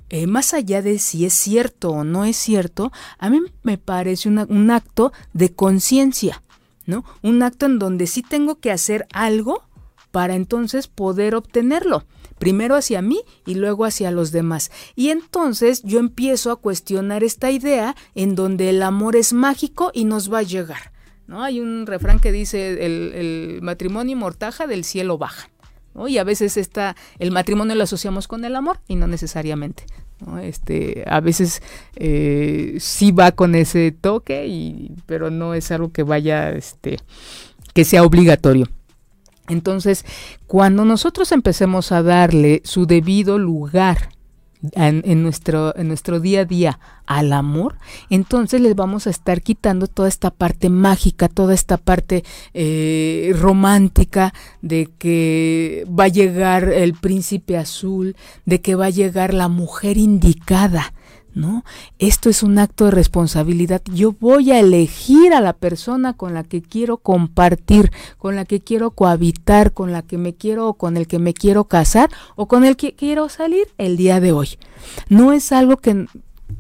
Eh, más allá de si es cierto o no es cierto, a mí me parece un acto de conciencia, Un acto en donde sí tengo que hacer algo para entonces poder obtenerlo. Primero hacia mí y luego hacia los demás. Y entonces yo empiezo a cuestionar esta idea en donde el amor es mágico y nos va a llegar. ¿no? Hay un refrán que dice el, matrimonio mortaja del cielo baja. Y a veces está, el matrimonio lo asociamos con el amor y no necesariamente. Este, a veces eh, sí va con ese toque, y, pero no es algo que vaya, este, que sea obligatorio. Entonces, cuando nosotros empecemos a darle su debido lugar en, nuestro, en nuestro día a día al amor, entonces les vamos a estar quitando toda esta parte mágica, toda esta parte eh, romántica de que va a llegar el príncipe azul, de que va a llegar la mujer indicada. ¿No? Esto es un acto de responsabilidad. Yo voy a elegir a la persona con la que quiero compartir, con la que quiero cohabitar, con la que me quiero o con el que me quiero casar o con el que quiero salir el día de hoy. No es algo que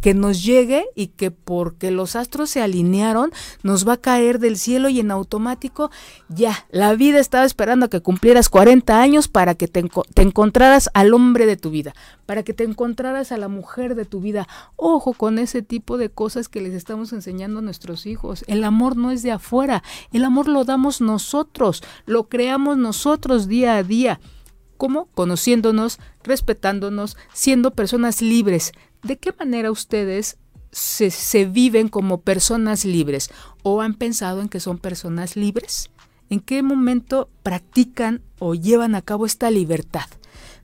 que nos llegue y que porque los astros se alinearon nos va a caer del cielo y en automático ya, la vida estaba esperando a que cumplieras 40 años para que te, te, encontraras al hombre de tu vida, para que te encontraras a la mujer de tu vida. Ojo con ese tipo de cosas que les estamos enseñando a nuestros hijos. El amor no es de afuera, el amor lo damos nosotros, lo creamos nosotros día a día. ¿Cómo? Conociéndonos, respetándonos, siendo personas libres, ¿de qué manera ustedes se, viven como personas libres o han pensado en que son personas libres? ¿En qué momento practican o llevan a cabo esta libertad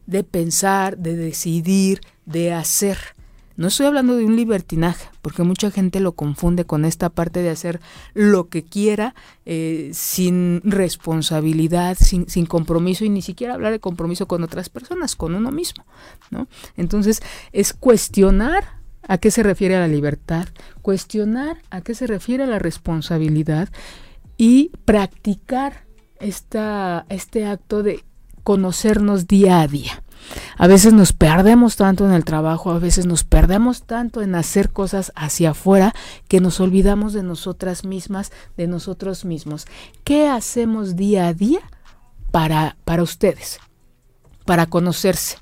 de pensar, de decidir, de hacer? No estoy hablando de un libertinaje, porque mucha gente lo confunde con esta parte de hacer lo que quiera eh, sin responsabilidad, sin, compromiso y ni siquiera hablar de compromiso con otras personas, con uno mismo. ¿no? Entonces, es cuestionar a qué se refiere a la libertad, cuestionar a qué se refiere a la responsabilidad y practicar esta, este acto de conocernos día a día. A veces nos perdemos tanto en el trabajo, a veces nos perdemos tanto en hacer cosas hacia afuera que nos olvidamos de nosotras mismas, de nosotros mismos. ¿Qué hacemos día a día para, para ustedes? Para conocerse.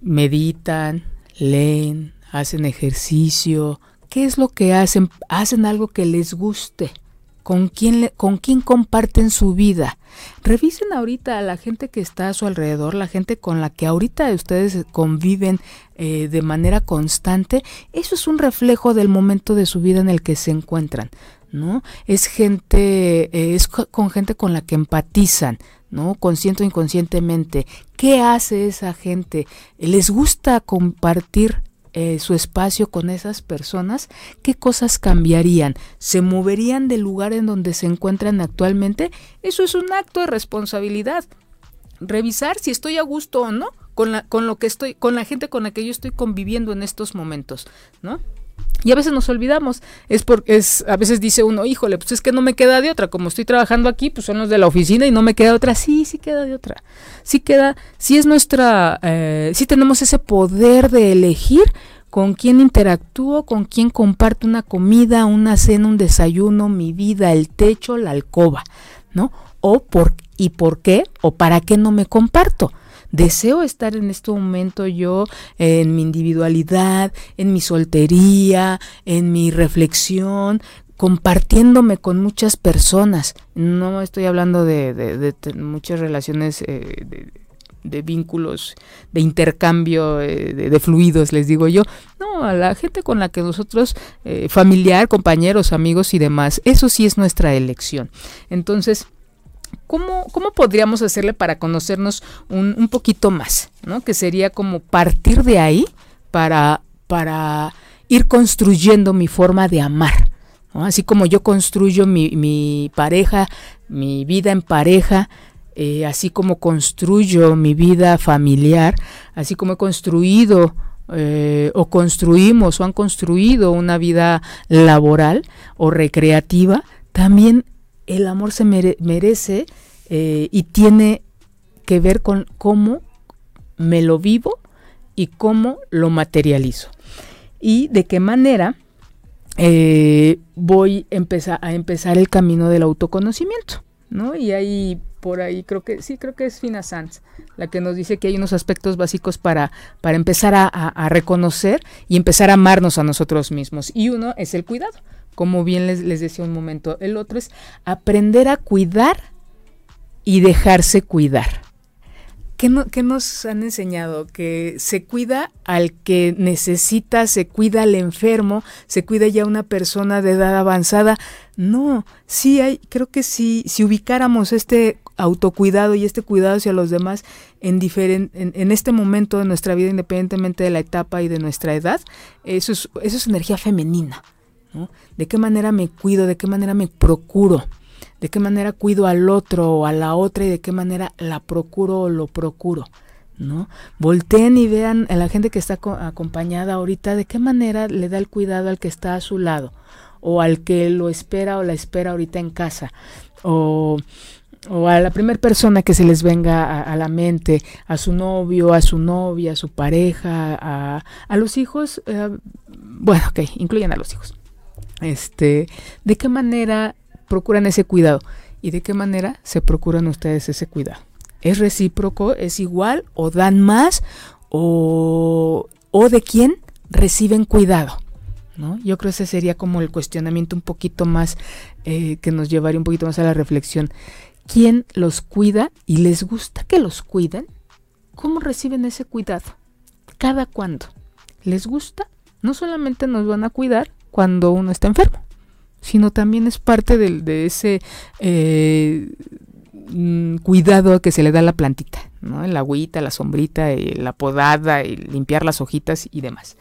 Meditan, leen, hacen ejercicio. ¿Qué es lo que hacen? Hacen algo que les guste con quién, con quién comparten su vida. Revisen ahorita a la gente que está a su alrededor, la gente con la que ahorita ustedes conviven eh, de manera constante. Eso es un reflejo del momento de su vida en el que se encuentran. ¿no? Es gente, eh, es con gente con la que empatizan, ¿no? Consciente o inconscientemente. ¿Qué hace esa gente? ¿Les gusta compartir eh, su espacio con esas personas, ¿qué cosas cambiarían? ¿Se moverían del lugar en donde se encuentran actualmente? Eso es un acto de responsabilidad. Revisar si estoy a gusto o no con la, con lo que estoy, con la gente con la que yo estoy conviviendo en estos momentos, ¿no? Y a veces nos olvidamos, es porque es, a veces dice uno, híjole, pues es que no me queda de otra, como estoy trabajando aquí, pues son los de la oficina y no me queda otra, sí, sí queda de otra, sí queda, sí es nuestra, eh, sí tenemos ese poder de elegir con quién interactúo, con quién comparto una comida, una cena, un desayuno, mi vida, el techo, la alcoba, ¿no? O por, y por qué o para qué no me comparto. Deseo estar en este momento yo en mi individualidad, en mi soltería, en mi reflexión, compartiéndome con muchas personas. No estoy hablando de, muchas relaciones eh, de, vínculos, de intercambio eh, de, fluidos, les digo yo. No, a la gente con la que nosotros, eh, familiar, compañeros, amigos y demás, eso sí es nuestra elección. Entonces, ¿Cómo, ¿cómo, podríamos hacerle para conocernos un, un, poquito más? ¿no? Que sería como partir de ahí para, para ir construyendo mi forma de amar. Así como yo construyo mi, pareja, mi vida en pareja, eh, así como construyo mi vida familiar, así como he construido eh, o construimos o han construido una vida laboral o recreativa, también el amor se merece eh, y tiene que ver con cómo me lo vivo y cómo lo materializo. Y de qué manera eh, voy empezar, a empezar el camino del autoconocimiento, ¿no? Y ahí, por ahí, creo que, sí, creo que es Fina Sanz, la que nos dice que hay unos aspectos básicos para, para empezar a, reconocer y empezar a amarnos a nosotros mismos. Y uno es el cuidado, como bien les, les decía un momento. El otro es aprender a cuidar y dejarse cuidar. ¿Qué, nos han enseñado? Que se cuida al que necesita, se cuida al enfermo, se cuida ya una persona de edad avanzada. No, sí hay, creo que sí, si ubicáramos este autocuidado y este cuidado hacia los demás en, en, en, este momento de nuestra vida, independientemente de la etapa y de nuestra edad, eso es, eso es energía femenina. ¿De qué manera me cuido? ¿De qué manera me procuro? de qué manera cuido al otro o a la otra y de qué manera la procuro o lo procuro. ¿no? Volteen y vean a la gente que está acompañada ahorita de qué manera le da el cuidado al que está a su lado o al que lo espera o la espera ahorita en casa o, o a la primera persona que se les venga a, la mente, a su novio, a su novia, a su pareja, a, a los hijos, eh, bueno, ok, incluyen a los hijos. Este, ¿de qué manera procuran ese cuidado. ¿Y de qué manera se procuran ustedes ese cuidado? ¿Es recíproco? ¿Es igual? ¿O dan más? ¿O, o de quién reciben cuidado? ¿No? Yo creo que ese sería como el cuestionamiento un poquito más eh, que nos llevaría un poquito más a la reflexión. ¿Quién los cuida y les gusta que los cuiden? ¿Cómo reciben ese cuidado? ¿Cada cuándo? ¿Les gusta? No solamente nos van a cuidar cuando uno está enfermo, sino también es parte de, ese eh, mm, cuidado que se le da a la plantita, ¿no? La agüita, la sombrita, eh, la podada, limpiar las hojitas y demás.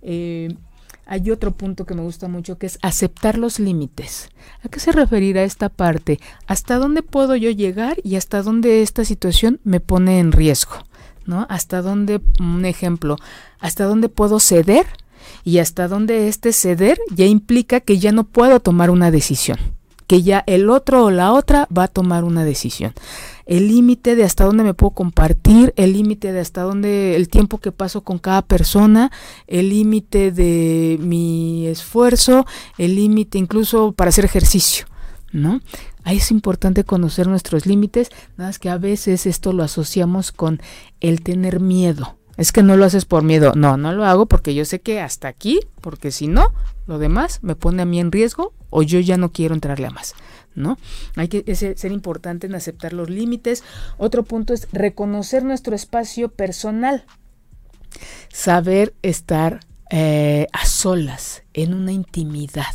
Eh, hay otro punto que me gusta mucho que es aceptar los límites. ¿A qué se referirá esta parte? ¿Hasta dónde puedo yo llegar y hasta dónde esta situación me pone en riesgo? ¿Hasta dónde, un ejemplo, hasta dónde puedo ceder y hasta dónde este ceder ya implica que ya no puedo tomar una decisión, que ya el otro o la otra va a tomar una decisión. El límite de hasta dónde me puedo compartir, el límite de hasta dónde el tiempo que paso con cada persona, el límite de mi esfuerzo, el límite incluso para hacer ejercicio, ¿no? Ahí es importante conocer nuestros límites, nada más que a veces esto lo asociamos con el tener miedo es que no lo haces por miedo. No, no lo hago porque yo sé que hasta aquí, porque si no, lo demás me pone a mí en riesgo o yo ya no quiero entrarle a más. ¿No? Hay que ser importante en aceptar los límites. Otro punto es reconocer nuestro espacio personal. Saber estar eh, a solas, en una intimidad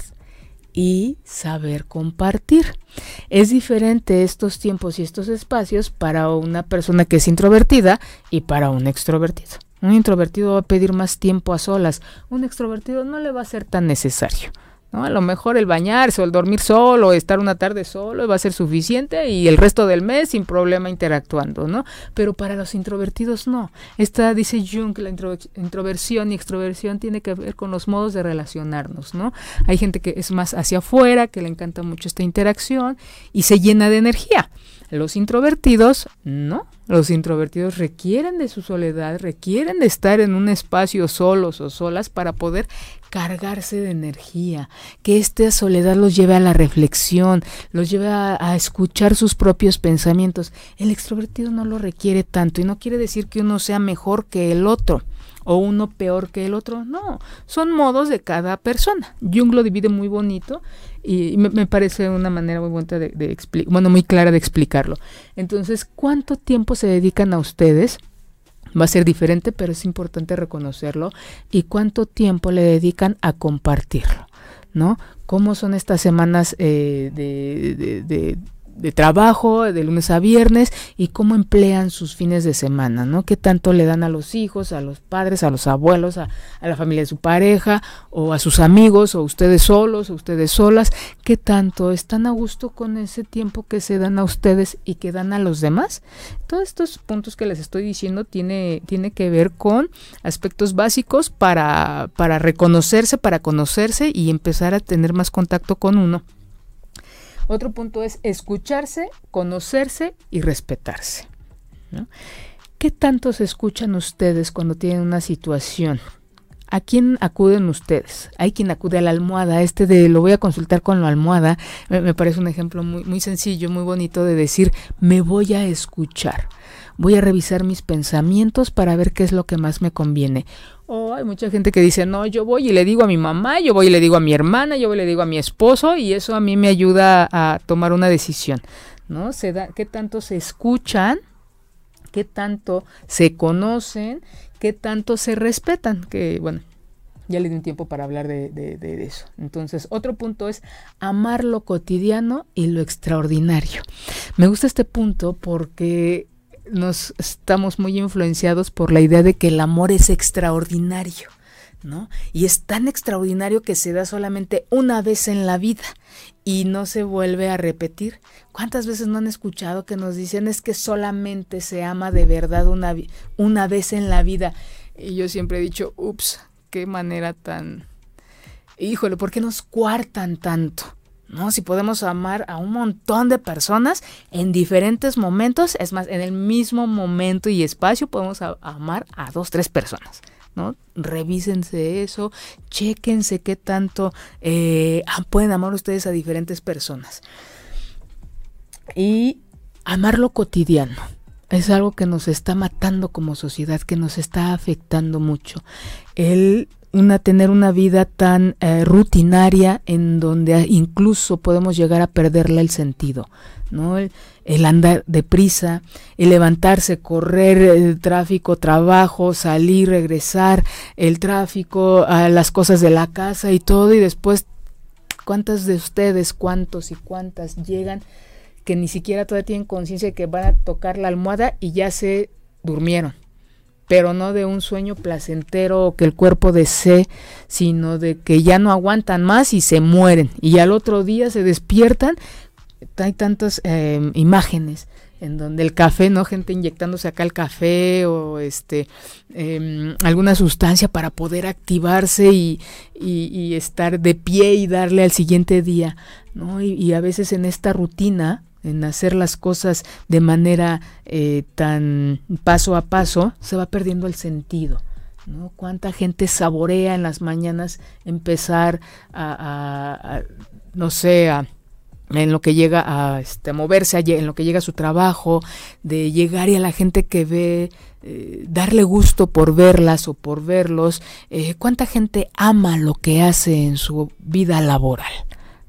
y saber compartir. Es diferente estos tiempos y estos espacios para una persona que es introvertida y para un extrovertido. Un introvertido va a pedir más tiempo a solas, un extrovertido no le va a ser tan necesario. ¿No? A lo mejor el bañarse o el dormir solo, estar una tarde solo va a ser suficiente y el resto del mes sin problema interactuando, ¿no? Pero para los introvertidos no. Esta dice Jung que la introversión y extroversión tiene que ver con los modos de relacionarnos, ¿no? Hay gente que es más hacia afuera, que le encanta mucho esta interacción y se llena de energía. Los introvertidos, no. Los introvertidos requieren de su soledad, requieren de estar en un espacio solos o solas para poder cargarse de energía, que esta soledad los lleve a la reflexión, los lleve a, a, escuchar sus propios pensamientos. El extrovertido no lo requiere tanto y no quiere decir que uno sea mejor que el otro o uno peor que el otro. No, son modos de cada persona. Jung lo divide muy bonito y me, parece una manera muy buena de, de bueno, muy clara de explicarlo. Entonces, ¿cuánto tiempo se dedican a ustedes? Va a ser diferente, pero es importante reconocerlo. ¿Y cuánto tiempo le dedican a compartirlo? ¿No? ¿Cómo son estas semanas eh, de, de de trabajo de lunes a viernes y cómo emplean sus fines de semana, ¿no? ¿Qué tanto le dan a los hijos, a los padres, a los abuelos, a, la familia de su pareja o a sus amigos o ustedes solos o ustedes solas? ¿Qué tanto están a gusto con ese tiempo que se dan a ustedes y que dan a los demás? Todos estos puntos que les estoy diciendo tiene, tiene que ver con aspectos básicos para, para reconocerse, para conocerse y empezar a tener más contacto con uno otro punto es escucharse, conocerse y respetarse. ¿Qué tanto se escuchan ustedes cuando tienen una situación? ¿A quién acuden ustedes? Hay quien acude a la almohada. Este de lo voy a consultar con la almohada me, parece un ejemplo muy, muy sencillo, muy bonito de decir me voy a escuchar. Voy a revisar mis pensamientos para ver qué es lo que más me conviene. O hay mucha gente que dice, no, yo voy y le digo a mi mamá, yo voy y le digo a mi hermana, yo voy y le digo a mi esposo y eso a mí me ayuda a tomar una decisión. ¿No? Se da, ¿Qué tanto se escuchan? ¿Qué tanto se conocen? ¿Qué tanto se respetan? Que bueno, ya le di un tiempo para hablar de, eso. Entonces, otro punto es amar lo cotidiano y lo extraordinario. Me gusta este punto porque nos estamos muy influenciados por la idea de que el amor es extraordinario. ¿No? Y es tan extraordinario que se da solamente una vez en la vida y no se vuelve a repetir. ¿Cuántas veces no han escuchado que nos dicen es que solamente se ama de verdad una, una vez en la vida? Y yo siempre he dicho, ups, qué manera tan... Híjole, ¿por qué nos cuartan tanto? ¿No? Si podemos amar a un montón de personas en diferentes momentos, es más, en el mismo momento y espacio podemos amar a dos, tres personas. ¿no? Revísense eso, chequense qué tanto eh, pueden amar ustedes a diferentes personas. Y amar lo cotidiano. Es algo que nos está matando como sociedad, que nos está afectando mucho. El una, tener una vida tan eh, rutinaria en donde incluso podemos llegar a perderle el sentido, ¿no? El, andar deprisa, el levantarse, correr el tráfico, trabajo, salir, regresar, el tráfico, las cosas de la casa y todo, y después, ¿cuántas de ustedes, cuántos y cuántas llegan que ni siquiera todavía tienen conciencia de que van a tocar la almohada y ya se durmieron? Pero no de un sueño placentero que el cuerpo desee, sino de que ya no aguantan más y se mueren. Y al otro día se despiertan. Hay tantas em, imágenes en donde el café, ¿no? Gente inyectándose acá el café o este em, alguna sustancia para poder activarse y, y, estar de pie y darle al siguiente día, ¿no? y a veces en esta rutina en hacer las cosas de manera eh, tan paso a paso, se va perdiendo el sentido. ¿no? ¿Cuánta gente saborea en las mañanas empezar a, no sé, a, en lo que llega a, este, moverse, en lo que llega a su trabajo, de llegar y a la gente que ve, eh, darle gusto por verlas o por verlos, eh, cuánta gente ama lo que hace en su vida laboral.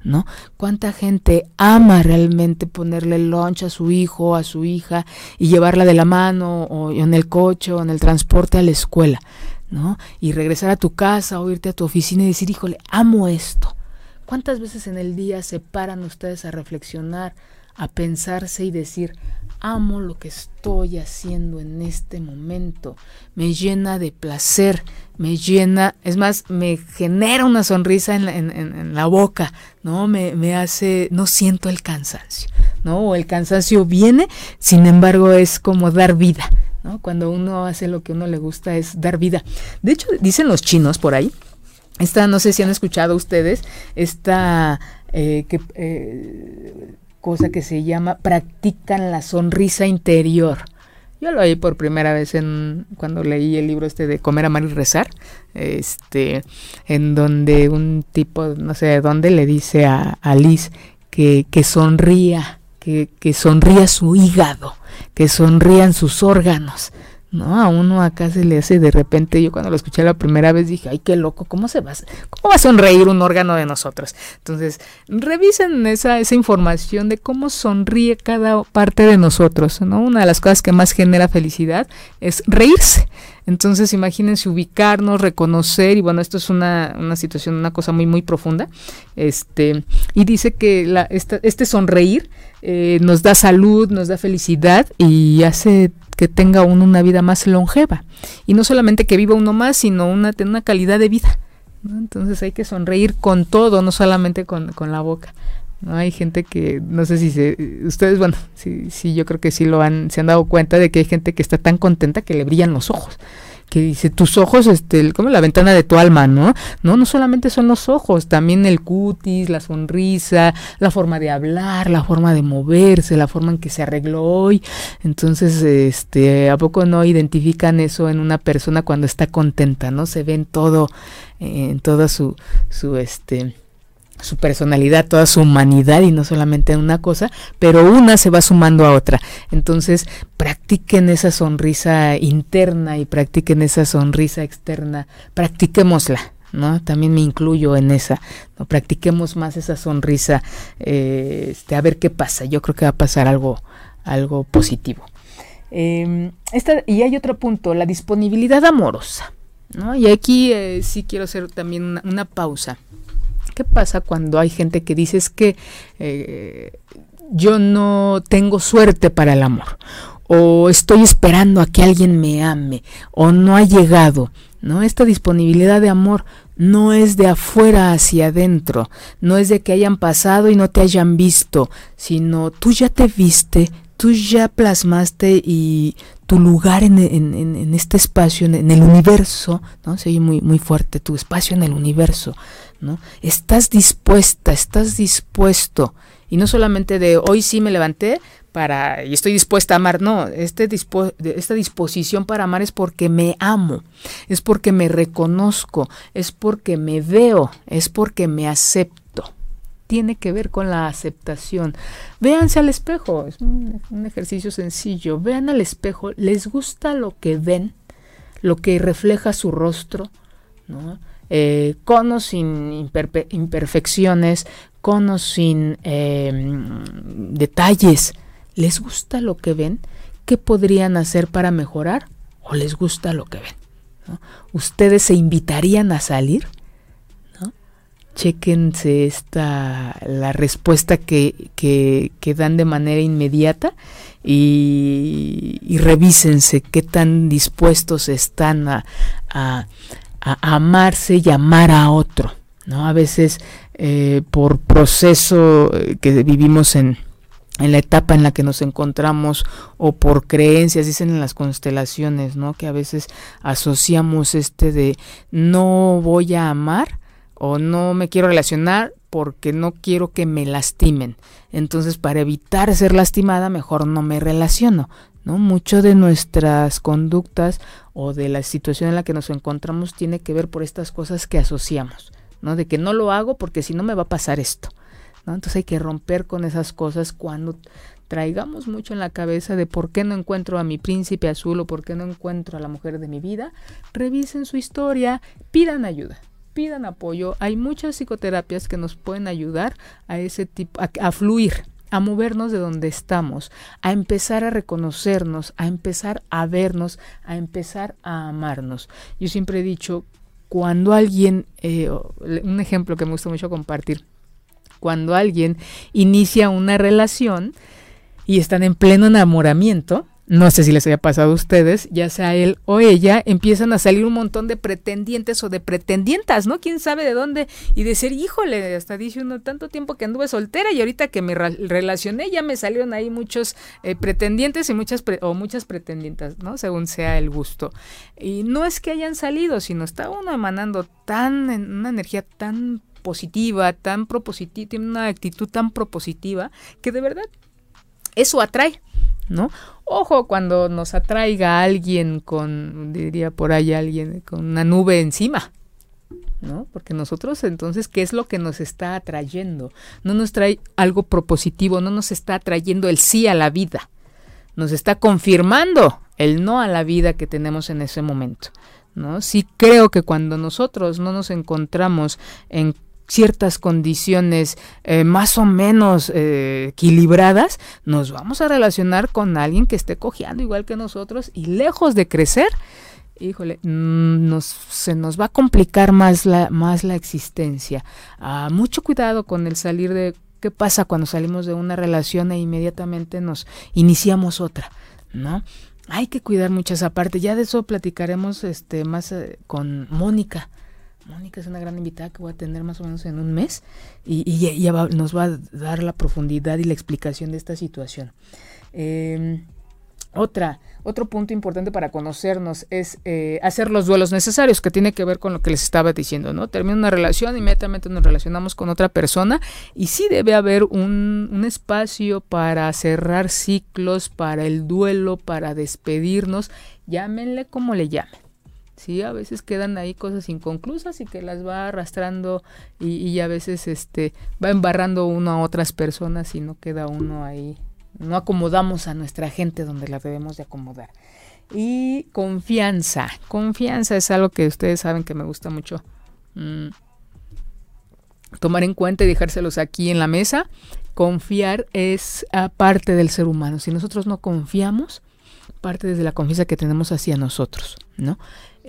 ¿No? ¿Cuánta gente ama realmente ponerle lunch a su hijo, a su hija y llevarla de la mano o en el coche o en el transporte a la escuela, ¿no? Y regresar a tu casa o irte a tu oficina y decir, híjole, amo esto. ¿Cuántas veces en el día se paran ustedes a reflexionar, a pensarse y decir, amo lo que estoy haciendo en este momento, me llena de placer, me llena, es más, me genera una sonrisa en la, boca, ¿no? Me, me, hace, no siento el cansancio, ¿no? O el cansancio viene, sin embargo, es como dar vida, ¿no? Cuando uno hace lo que uno le gusta es dar vida. De hecho, dicen los chinos por ahí, esta, no sé si han escuchado ustedes, esta eh, eh, cosa que se llama practican la sonrisa interior. Yo lo oí por primera vez en cuando leí el libro este de Comer, Amar y Rezar, este, en donde un tipo, no sé de dónde, le dice a, a Liz que, que sonría, que, que sonría su hígado, que sonrían sus órganos. ¿No? A uno acá se le hace de repente, yo cuando lo escuché la primera vez dije, ay, qué loco, ¿cómo se va, cómo va a sonreír un órgano de nosotros? Entonces, revisen esa, esa información de cómo sonríe cada parte de nosotros, ¿no? Una de las cosas que más genera felicidad es reírse. Entonces, imagínense ubicarnos, reconocer, y bueno, esto es una, una situación, una cosa muy, muy profunda. Este, y dice que la, este sonreír eh, nos da salud, nos da felicidad y hace que tenga uno una vida más longeva. Y no solamente que viva uno más, sino una, una calidad de vida. Entonces hay que sonreír con todo, no solamente con, con la boca. ¿no? Hay gente que, no sé si se, ustedes, bueno, sí, sí, yo creo que sí lo han, se han dado cuenta de que hay gente que está tan contenta que le brillan los ojos que dice tus ojos, este, como la ventana de tu alma, ¿no? No, no solamente son los ojos, también el cutis, la sonrisa, la forma de hablar, la forma de moverse, la forma en que se arregló hoy. Entonces, este, ¿a poco no identifican eso en una persona cuando está contenta, ¿no? Se ven todo, en toda su, su, este, su personalidad, toda su humanidad y no solamente en una cosa, pero una se va sumando a otra. Entonces, practiquen esa sonrisa interna y practiquen esa sonrisa externa, practiquémosla. ¿no? También me incluyo en esa, ¿no? Practiquemos más esa sonrisa, eh, este, a ver qué pasa. Yo creo que va a pasar algo, algo positivo. Eh, esta, y hay otro punto, la disponibilidad amorosa, ¿no? Y aquí eh, sí quiero hacer también una pausa ¿Qué pasa cuando hay gente que dice que eh, yo no tengo suerte para el amor? O estoy esperando a que alguien me ame, o no ha llegado, ¿no? Esta disponibilidad de amor no es de afuera hacia adentro, no es de que hayan pasado y no te hayan visto, sino tú ya te viste, tú ya plasmaste y tu lugar en, en, este espacio, en, el universo, ¿no? Se oye muy, muy fuerte, tu espacio en el universo, Estás dispuesta, estás dispuesto. Y no solamente de hoy sí me levanté para y estoy dispuesta a amar, no, este esta disposición para amar es porque me amo, es porque me reconozco, es porque me veo, es porque me acepto tiene que ver con la aceptación. Véanse al espejo, es un, ejercicio sencillo. Vean al espejo, ¿les gusta lo que ven? Lo que refleja su rostro, ¿no? Eh, con o sin imperfecciones, con o sin em, detalles. ¿Les gusta lo que ven? ¿Qué podrían hacer para mejorar? ¿O les gusta lo que ven? ¿Ustedes se invitarían a salir? chequense esta, la respuesta que, que, que dan de manera inmediata y, revísense qué tan dispuestos están a, a, amarse y amar a otro. ¿no? A veces eh, por proceso eh, que vivimos en, en la etapa en la que nos encontramos o por creencias, dicen en las constelaciones, ¿no? Que a veces asociamos este de no voy a amar o no me quiero relacionar porque no quiero que me lastimen. Entonces, para evitar ser lastimada, mejor no me relaciono. ¿No? Mucho de nuestras conductas o de la situación en la que nos encontramos tiene que ver por estas cosas que asociamos, ¿no? De que no lo hago porque si no me va a pasar esto. Entonces hay que romper con esas cosas cuando traigamos mucho en la cabeza de por qué no encuentro a mi príncipe azul o por qué no encuentro a la mujer de mi vida, revisen su historia, pidan ayuda pidan apoyo. Hay muchas psicoterapias que nos pueden ayudar a ese tipo, a, fluir, a movernos de donde estamos, a empezar a reconocernos, a empezar a vernos, a empezar a amarnos. Yo siempre he dicho, cuando alguien, eh, un ejemplo que me gusta mucho compartir, cuando alguien inicia una relación y están en pleno enamoramiento, no sé si les haya pasado a ustedes, ya sea él o ella, empiezan a salir un montón de pretendientes o de pretendientas, ¿no? ¿Quién sabe de dónde? Y decir, híjole, hasta dice uno, tanto tiempo que anduve soltera y ahorita que me relacioné ya me salieron ahí muchos eh, pretendientes y muchas o muchas pretendientes, ¿no? Según sea el gusto. Y no es que hayan salido, sino está uno emanando tan, una energía tan positiva, tan propositiva, tiene una actitud tan propositiva que de verdad eso atrae. ¿No? Ojo cuando nos atraiga alguien con, diría por ahí alguien, con una nube encima, ¿no? Porque nosotros entonces, ¿qué es lo que nos está atrayendo? No nos trae algo propositivo, no nos está atrayendo el sí a la vida, nos está confirmando el no a la vida que tenemos en ese momento, ¿no? Sí creo que cuando nosotros no nos encontramos en ciertas condiciones eh, más o menos eh, equilibradas, nos vamos a relacionar con alguien que esté cojeando igual que nosotros y lejos de crecer, híjole, mm, nos, se nos va a complicar más la, más la existencia. Ah, mucho cuidado con el salir de qué pasa cuando salimos de una relación e inmediatamente nos iniciamos otra, ¿no? Hay que cuidar mucho esa parte. Ya de eso platicaremos este más eh, con Mónica. Mónica es una gran invitada que voy a tener más o menos en un mes y, ella nos va a dar la profundidad y la explicación de esta situación. Eh, otra, otro punto importante para conocernos es eh, hacer los duelos necesarios, que tiene que ver con lo que les estaba diciendo, ¿no? Termina una relación, inmediatamente nos relacionamos con otra persona y sí debe haber un, un espacio para cerrar ciclos, para el duelo, para despedirnos, llámenle como le llamen. Sí, a veces quedan ahí cosas inconclusas y que las va arrastrando y, a veces este va embarrando uno a otras personas y no queda uno ahí no acomodamos a nuestra gente donde la debemos de acomodar. Y confianza. Confianza es algo que ustedes saben que me gusta mucho mm, tomar en cuenta y dejárselos aquí en la mesa. Confiar es parte del ser humano. Si nosotros no confiamos, parte desde la confianza que tenemos hacia nosotros, ¿no?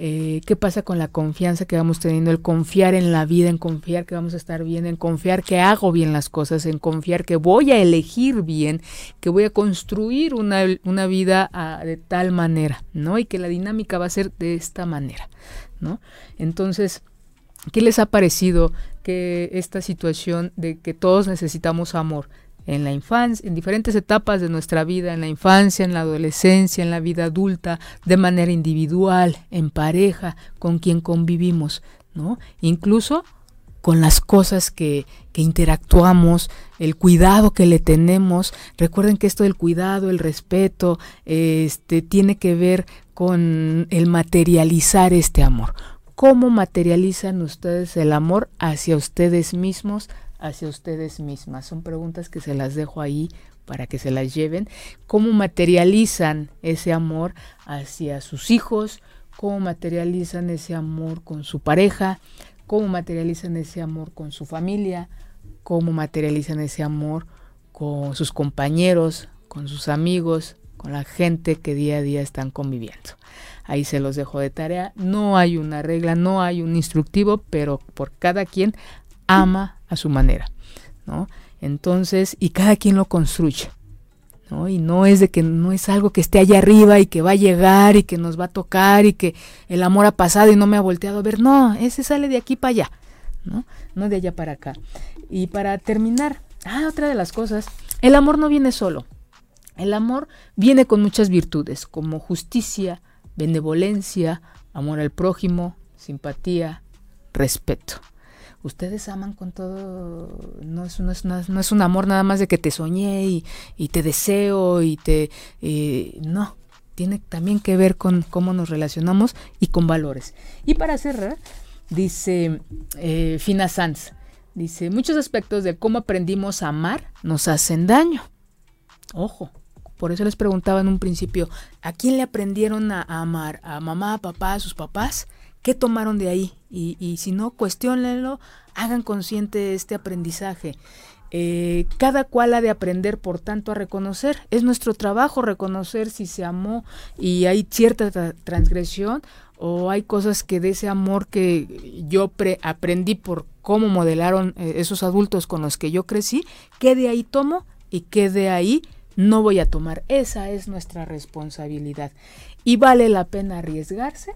Eh, qué pasa con la confianza que vamos teniendo, el confiar en la vida, en confiar que vamos a estar bien, en confiar que hago bien las cosas, en confiar que voy a elegir bien, que voy a construir una, una vida ah, de tal manera, ¿no? Y que la dinámica va a ser de esta manera, ¿no? Entonces, ¿qué les ha parecido que esta situación de que todos necesitamos amor? En la infancia, en diferentes etapas de nuestra vida, en la infancia, en la adolescencia, en la vida adulta, de manera individual, en pareja, con quien convivimos, ¿no? Incluso con las cosas que, que, interactuamos, el cuidado que le tenemos. Recuerden que esto del cuidado, el respeto, este, tiene que ver con el materializar este amor. ¿Cómo materializan ustedes el amor hacia ustedes mismos, hacia ustedes mismas? Son preguntas que se las dejo ahí para que se las lleven. ¿Cómo materializan ese amor hacia sus hijos? ¿Cómo materializan ese amor con su pareja? ¿Cómo materializan ese amor con su familia? ¿Cómo materializan ese amor con sus compañeros, con sus amigos, con la gente que día a día están conviviendo? Ahí se los dejo de tarea. No hay una regla, no hay un instructivo, pero por cada quien ama a su manera, ¿no? Entonces, y cada quien lo construye, ¿no? Y no es de que no es algo que esté allá arriba y que va a llegar y que nos va a tocar y que el amor ha pasado y no me ha volteado a ver, no, ese sale de aquí para allá, ¿no? No de allá para acá. Y para terminar, ah, otra de las cosas, el amor no viene solo. El amor viene con muchas virtudes, como justicia, benevolencia, amor al prójimo, simpatía, respeto ustedes aman con todo, no es, un amor nada más de que te soñé y, te deseo y te... No, tiene también que ver con cómo nos relacionamos y con valores. Y para cerrar, dice eh, Fina Sanz, dice, muchos aspectos de cómo aprendimos a amar nos hacen daño. Ojo, por eso les preguntaba en un principio, ¿a quién le aprendieron a, a amar? ¿A mamá, a papá, a sus papás? ¿Qué tomaron de ahí? Y, si no, cuestionenlo, hagan consciente este aprendizaje. Eh, cada cual ha de aprender, por tanto, a reconocer. Es nuestro trabajo reconocer si se amó y hay cierta transgresión o hay cosas que de ese amor que yo aprendí por cómo modelaron eh, esos adultos con los que yo crecí, que de ahí tomo y que de ahí no voy a tomar. Esa es nuestra responsabilidad. Y vale la pena arriesgarse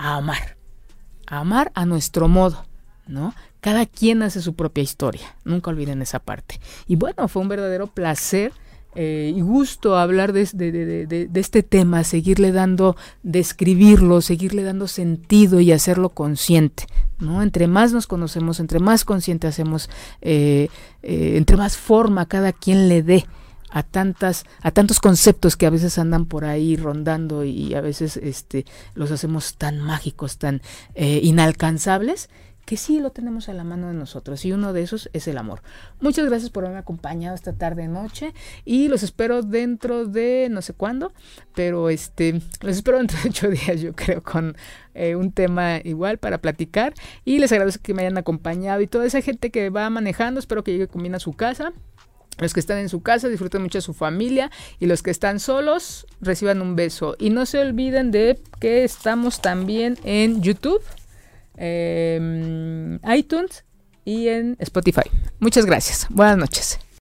a amar, a amar a nuestro modo, ¿no? Cada quien hace su propia historia, nunca olviden esa parte. Y bueno, fue un verdadero placer eh, y gusto hablar de, de, este tema, seguirle dando, describirlo, seguirle dando sentido y hacerlo consciente, ¿no? Entre más nos conocemos, entre más consciente hacemos, eh, eh, entre más forma cada quien le dé a tantas a tantos conceptos que a veces andan por ahí rondando y a veces este los hacemos tan mágicos tan eh, inalcanzables que sí lo tenemos a la mano de nosotros y uno de esos es el amor. Muchas gracias por haberme acompañado esta tarde noche y los espero dentro de no sé cuándo, pero este los espero dentro de ocho días yo creo con eh, un tema igual para platicar y les agradezco que me hayan acompañado y toda esa gente que va manejando, espero que llegue con bien a su casa. Los que están en su casa disfruten mucho de su familia y los que están solos reciban un beso. Y no se olviden de que estamos también en YouTube eh, iTunes y en Spotify. Muchas gracias. Buenas noches.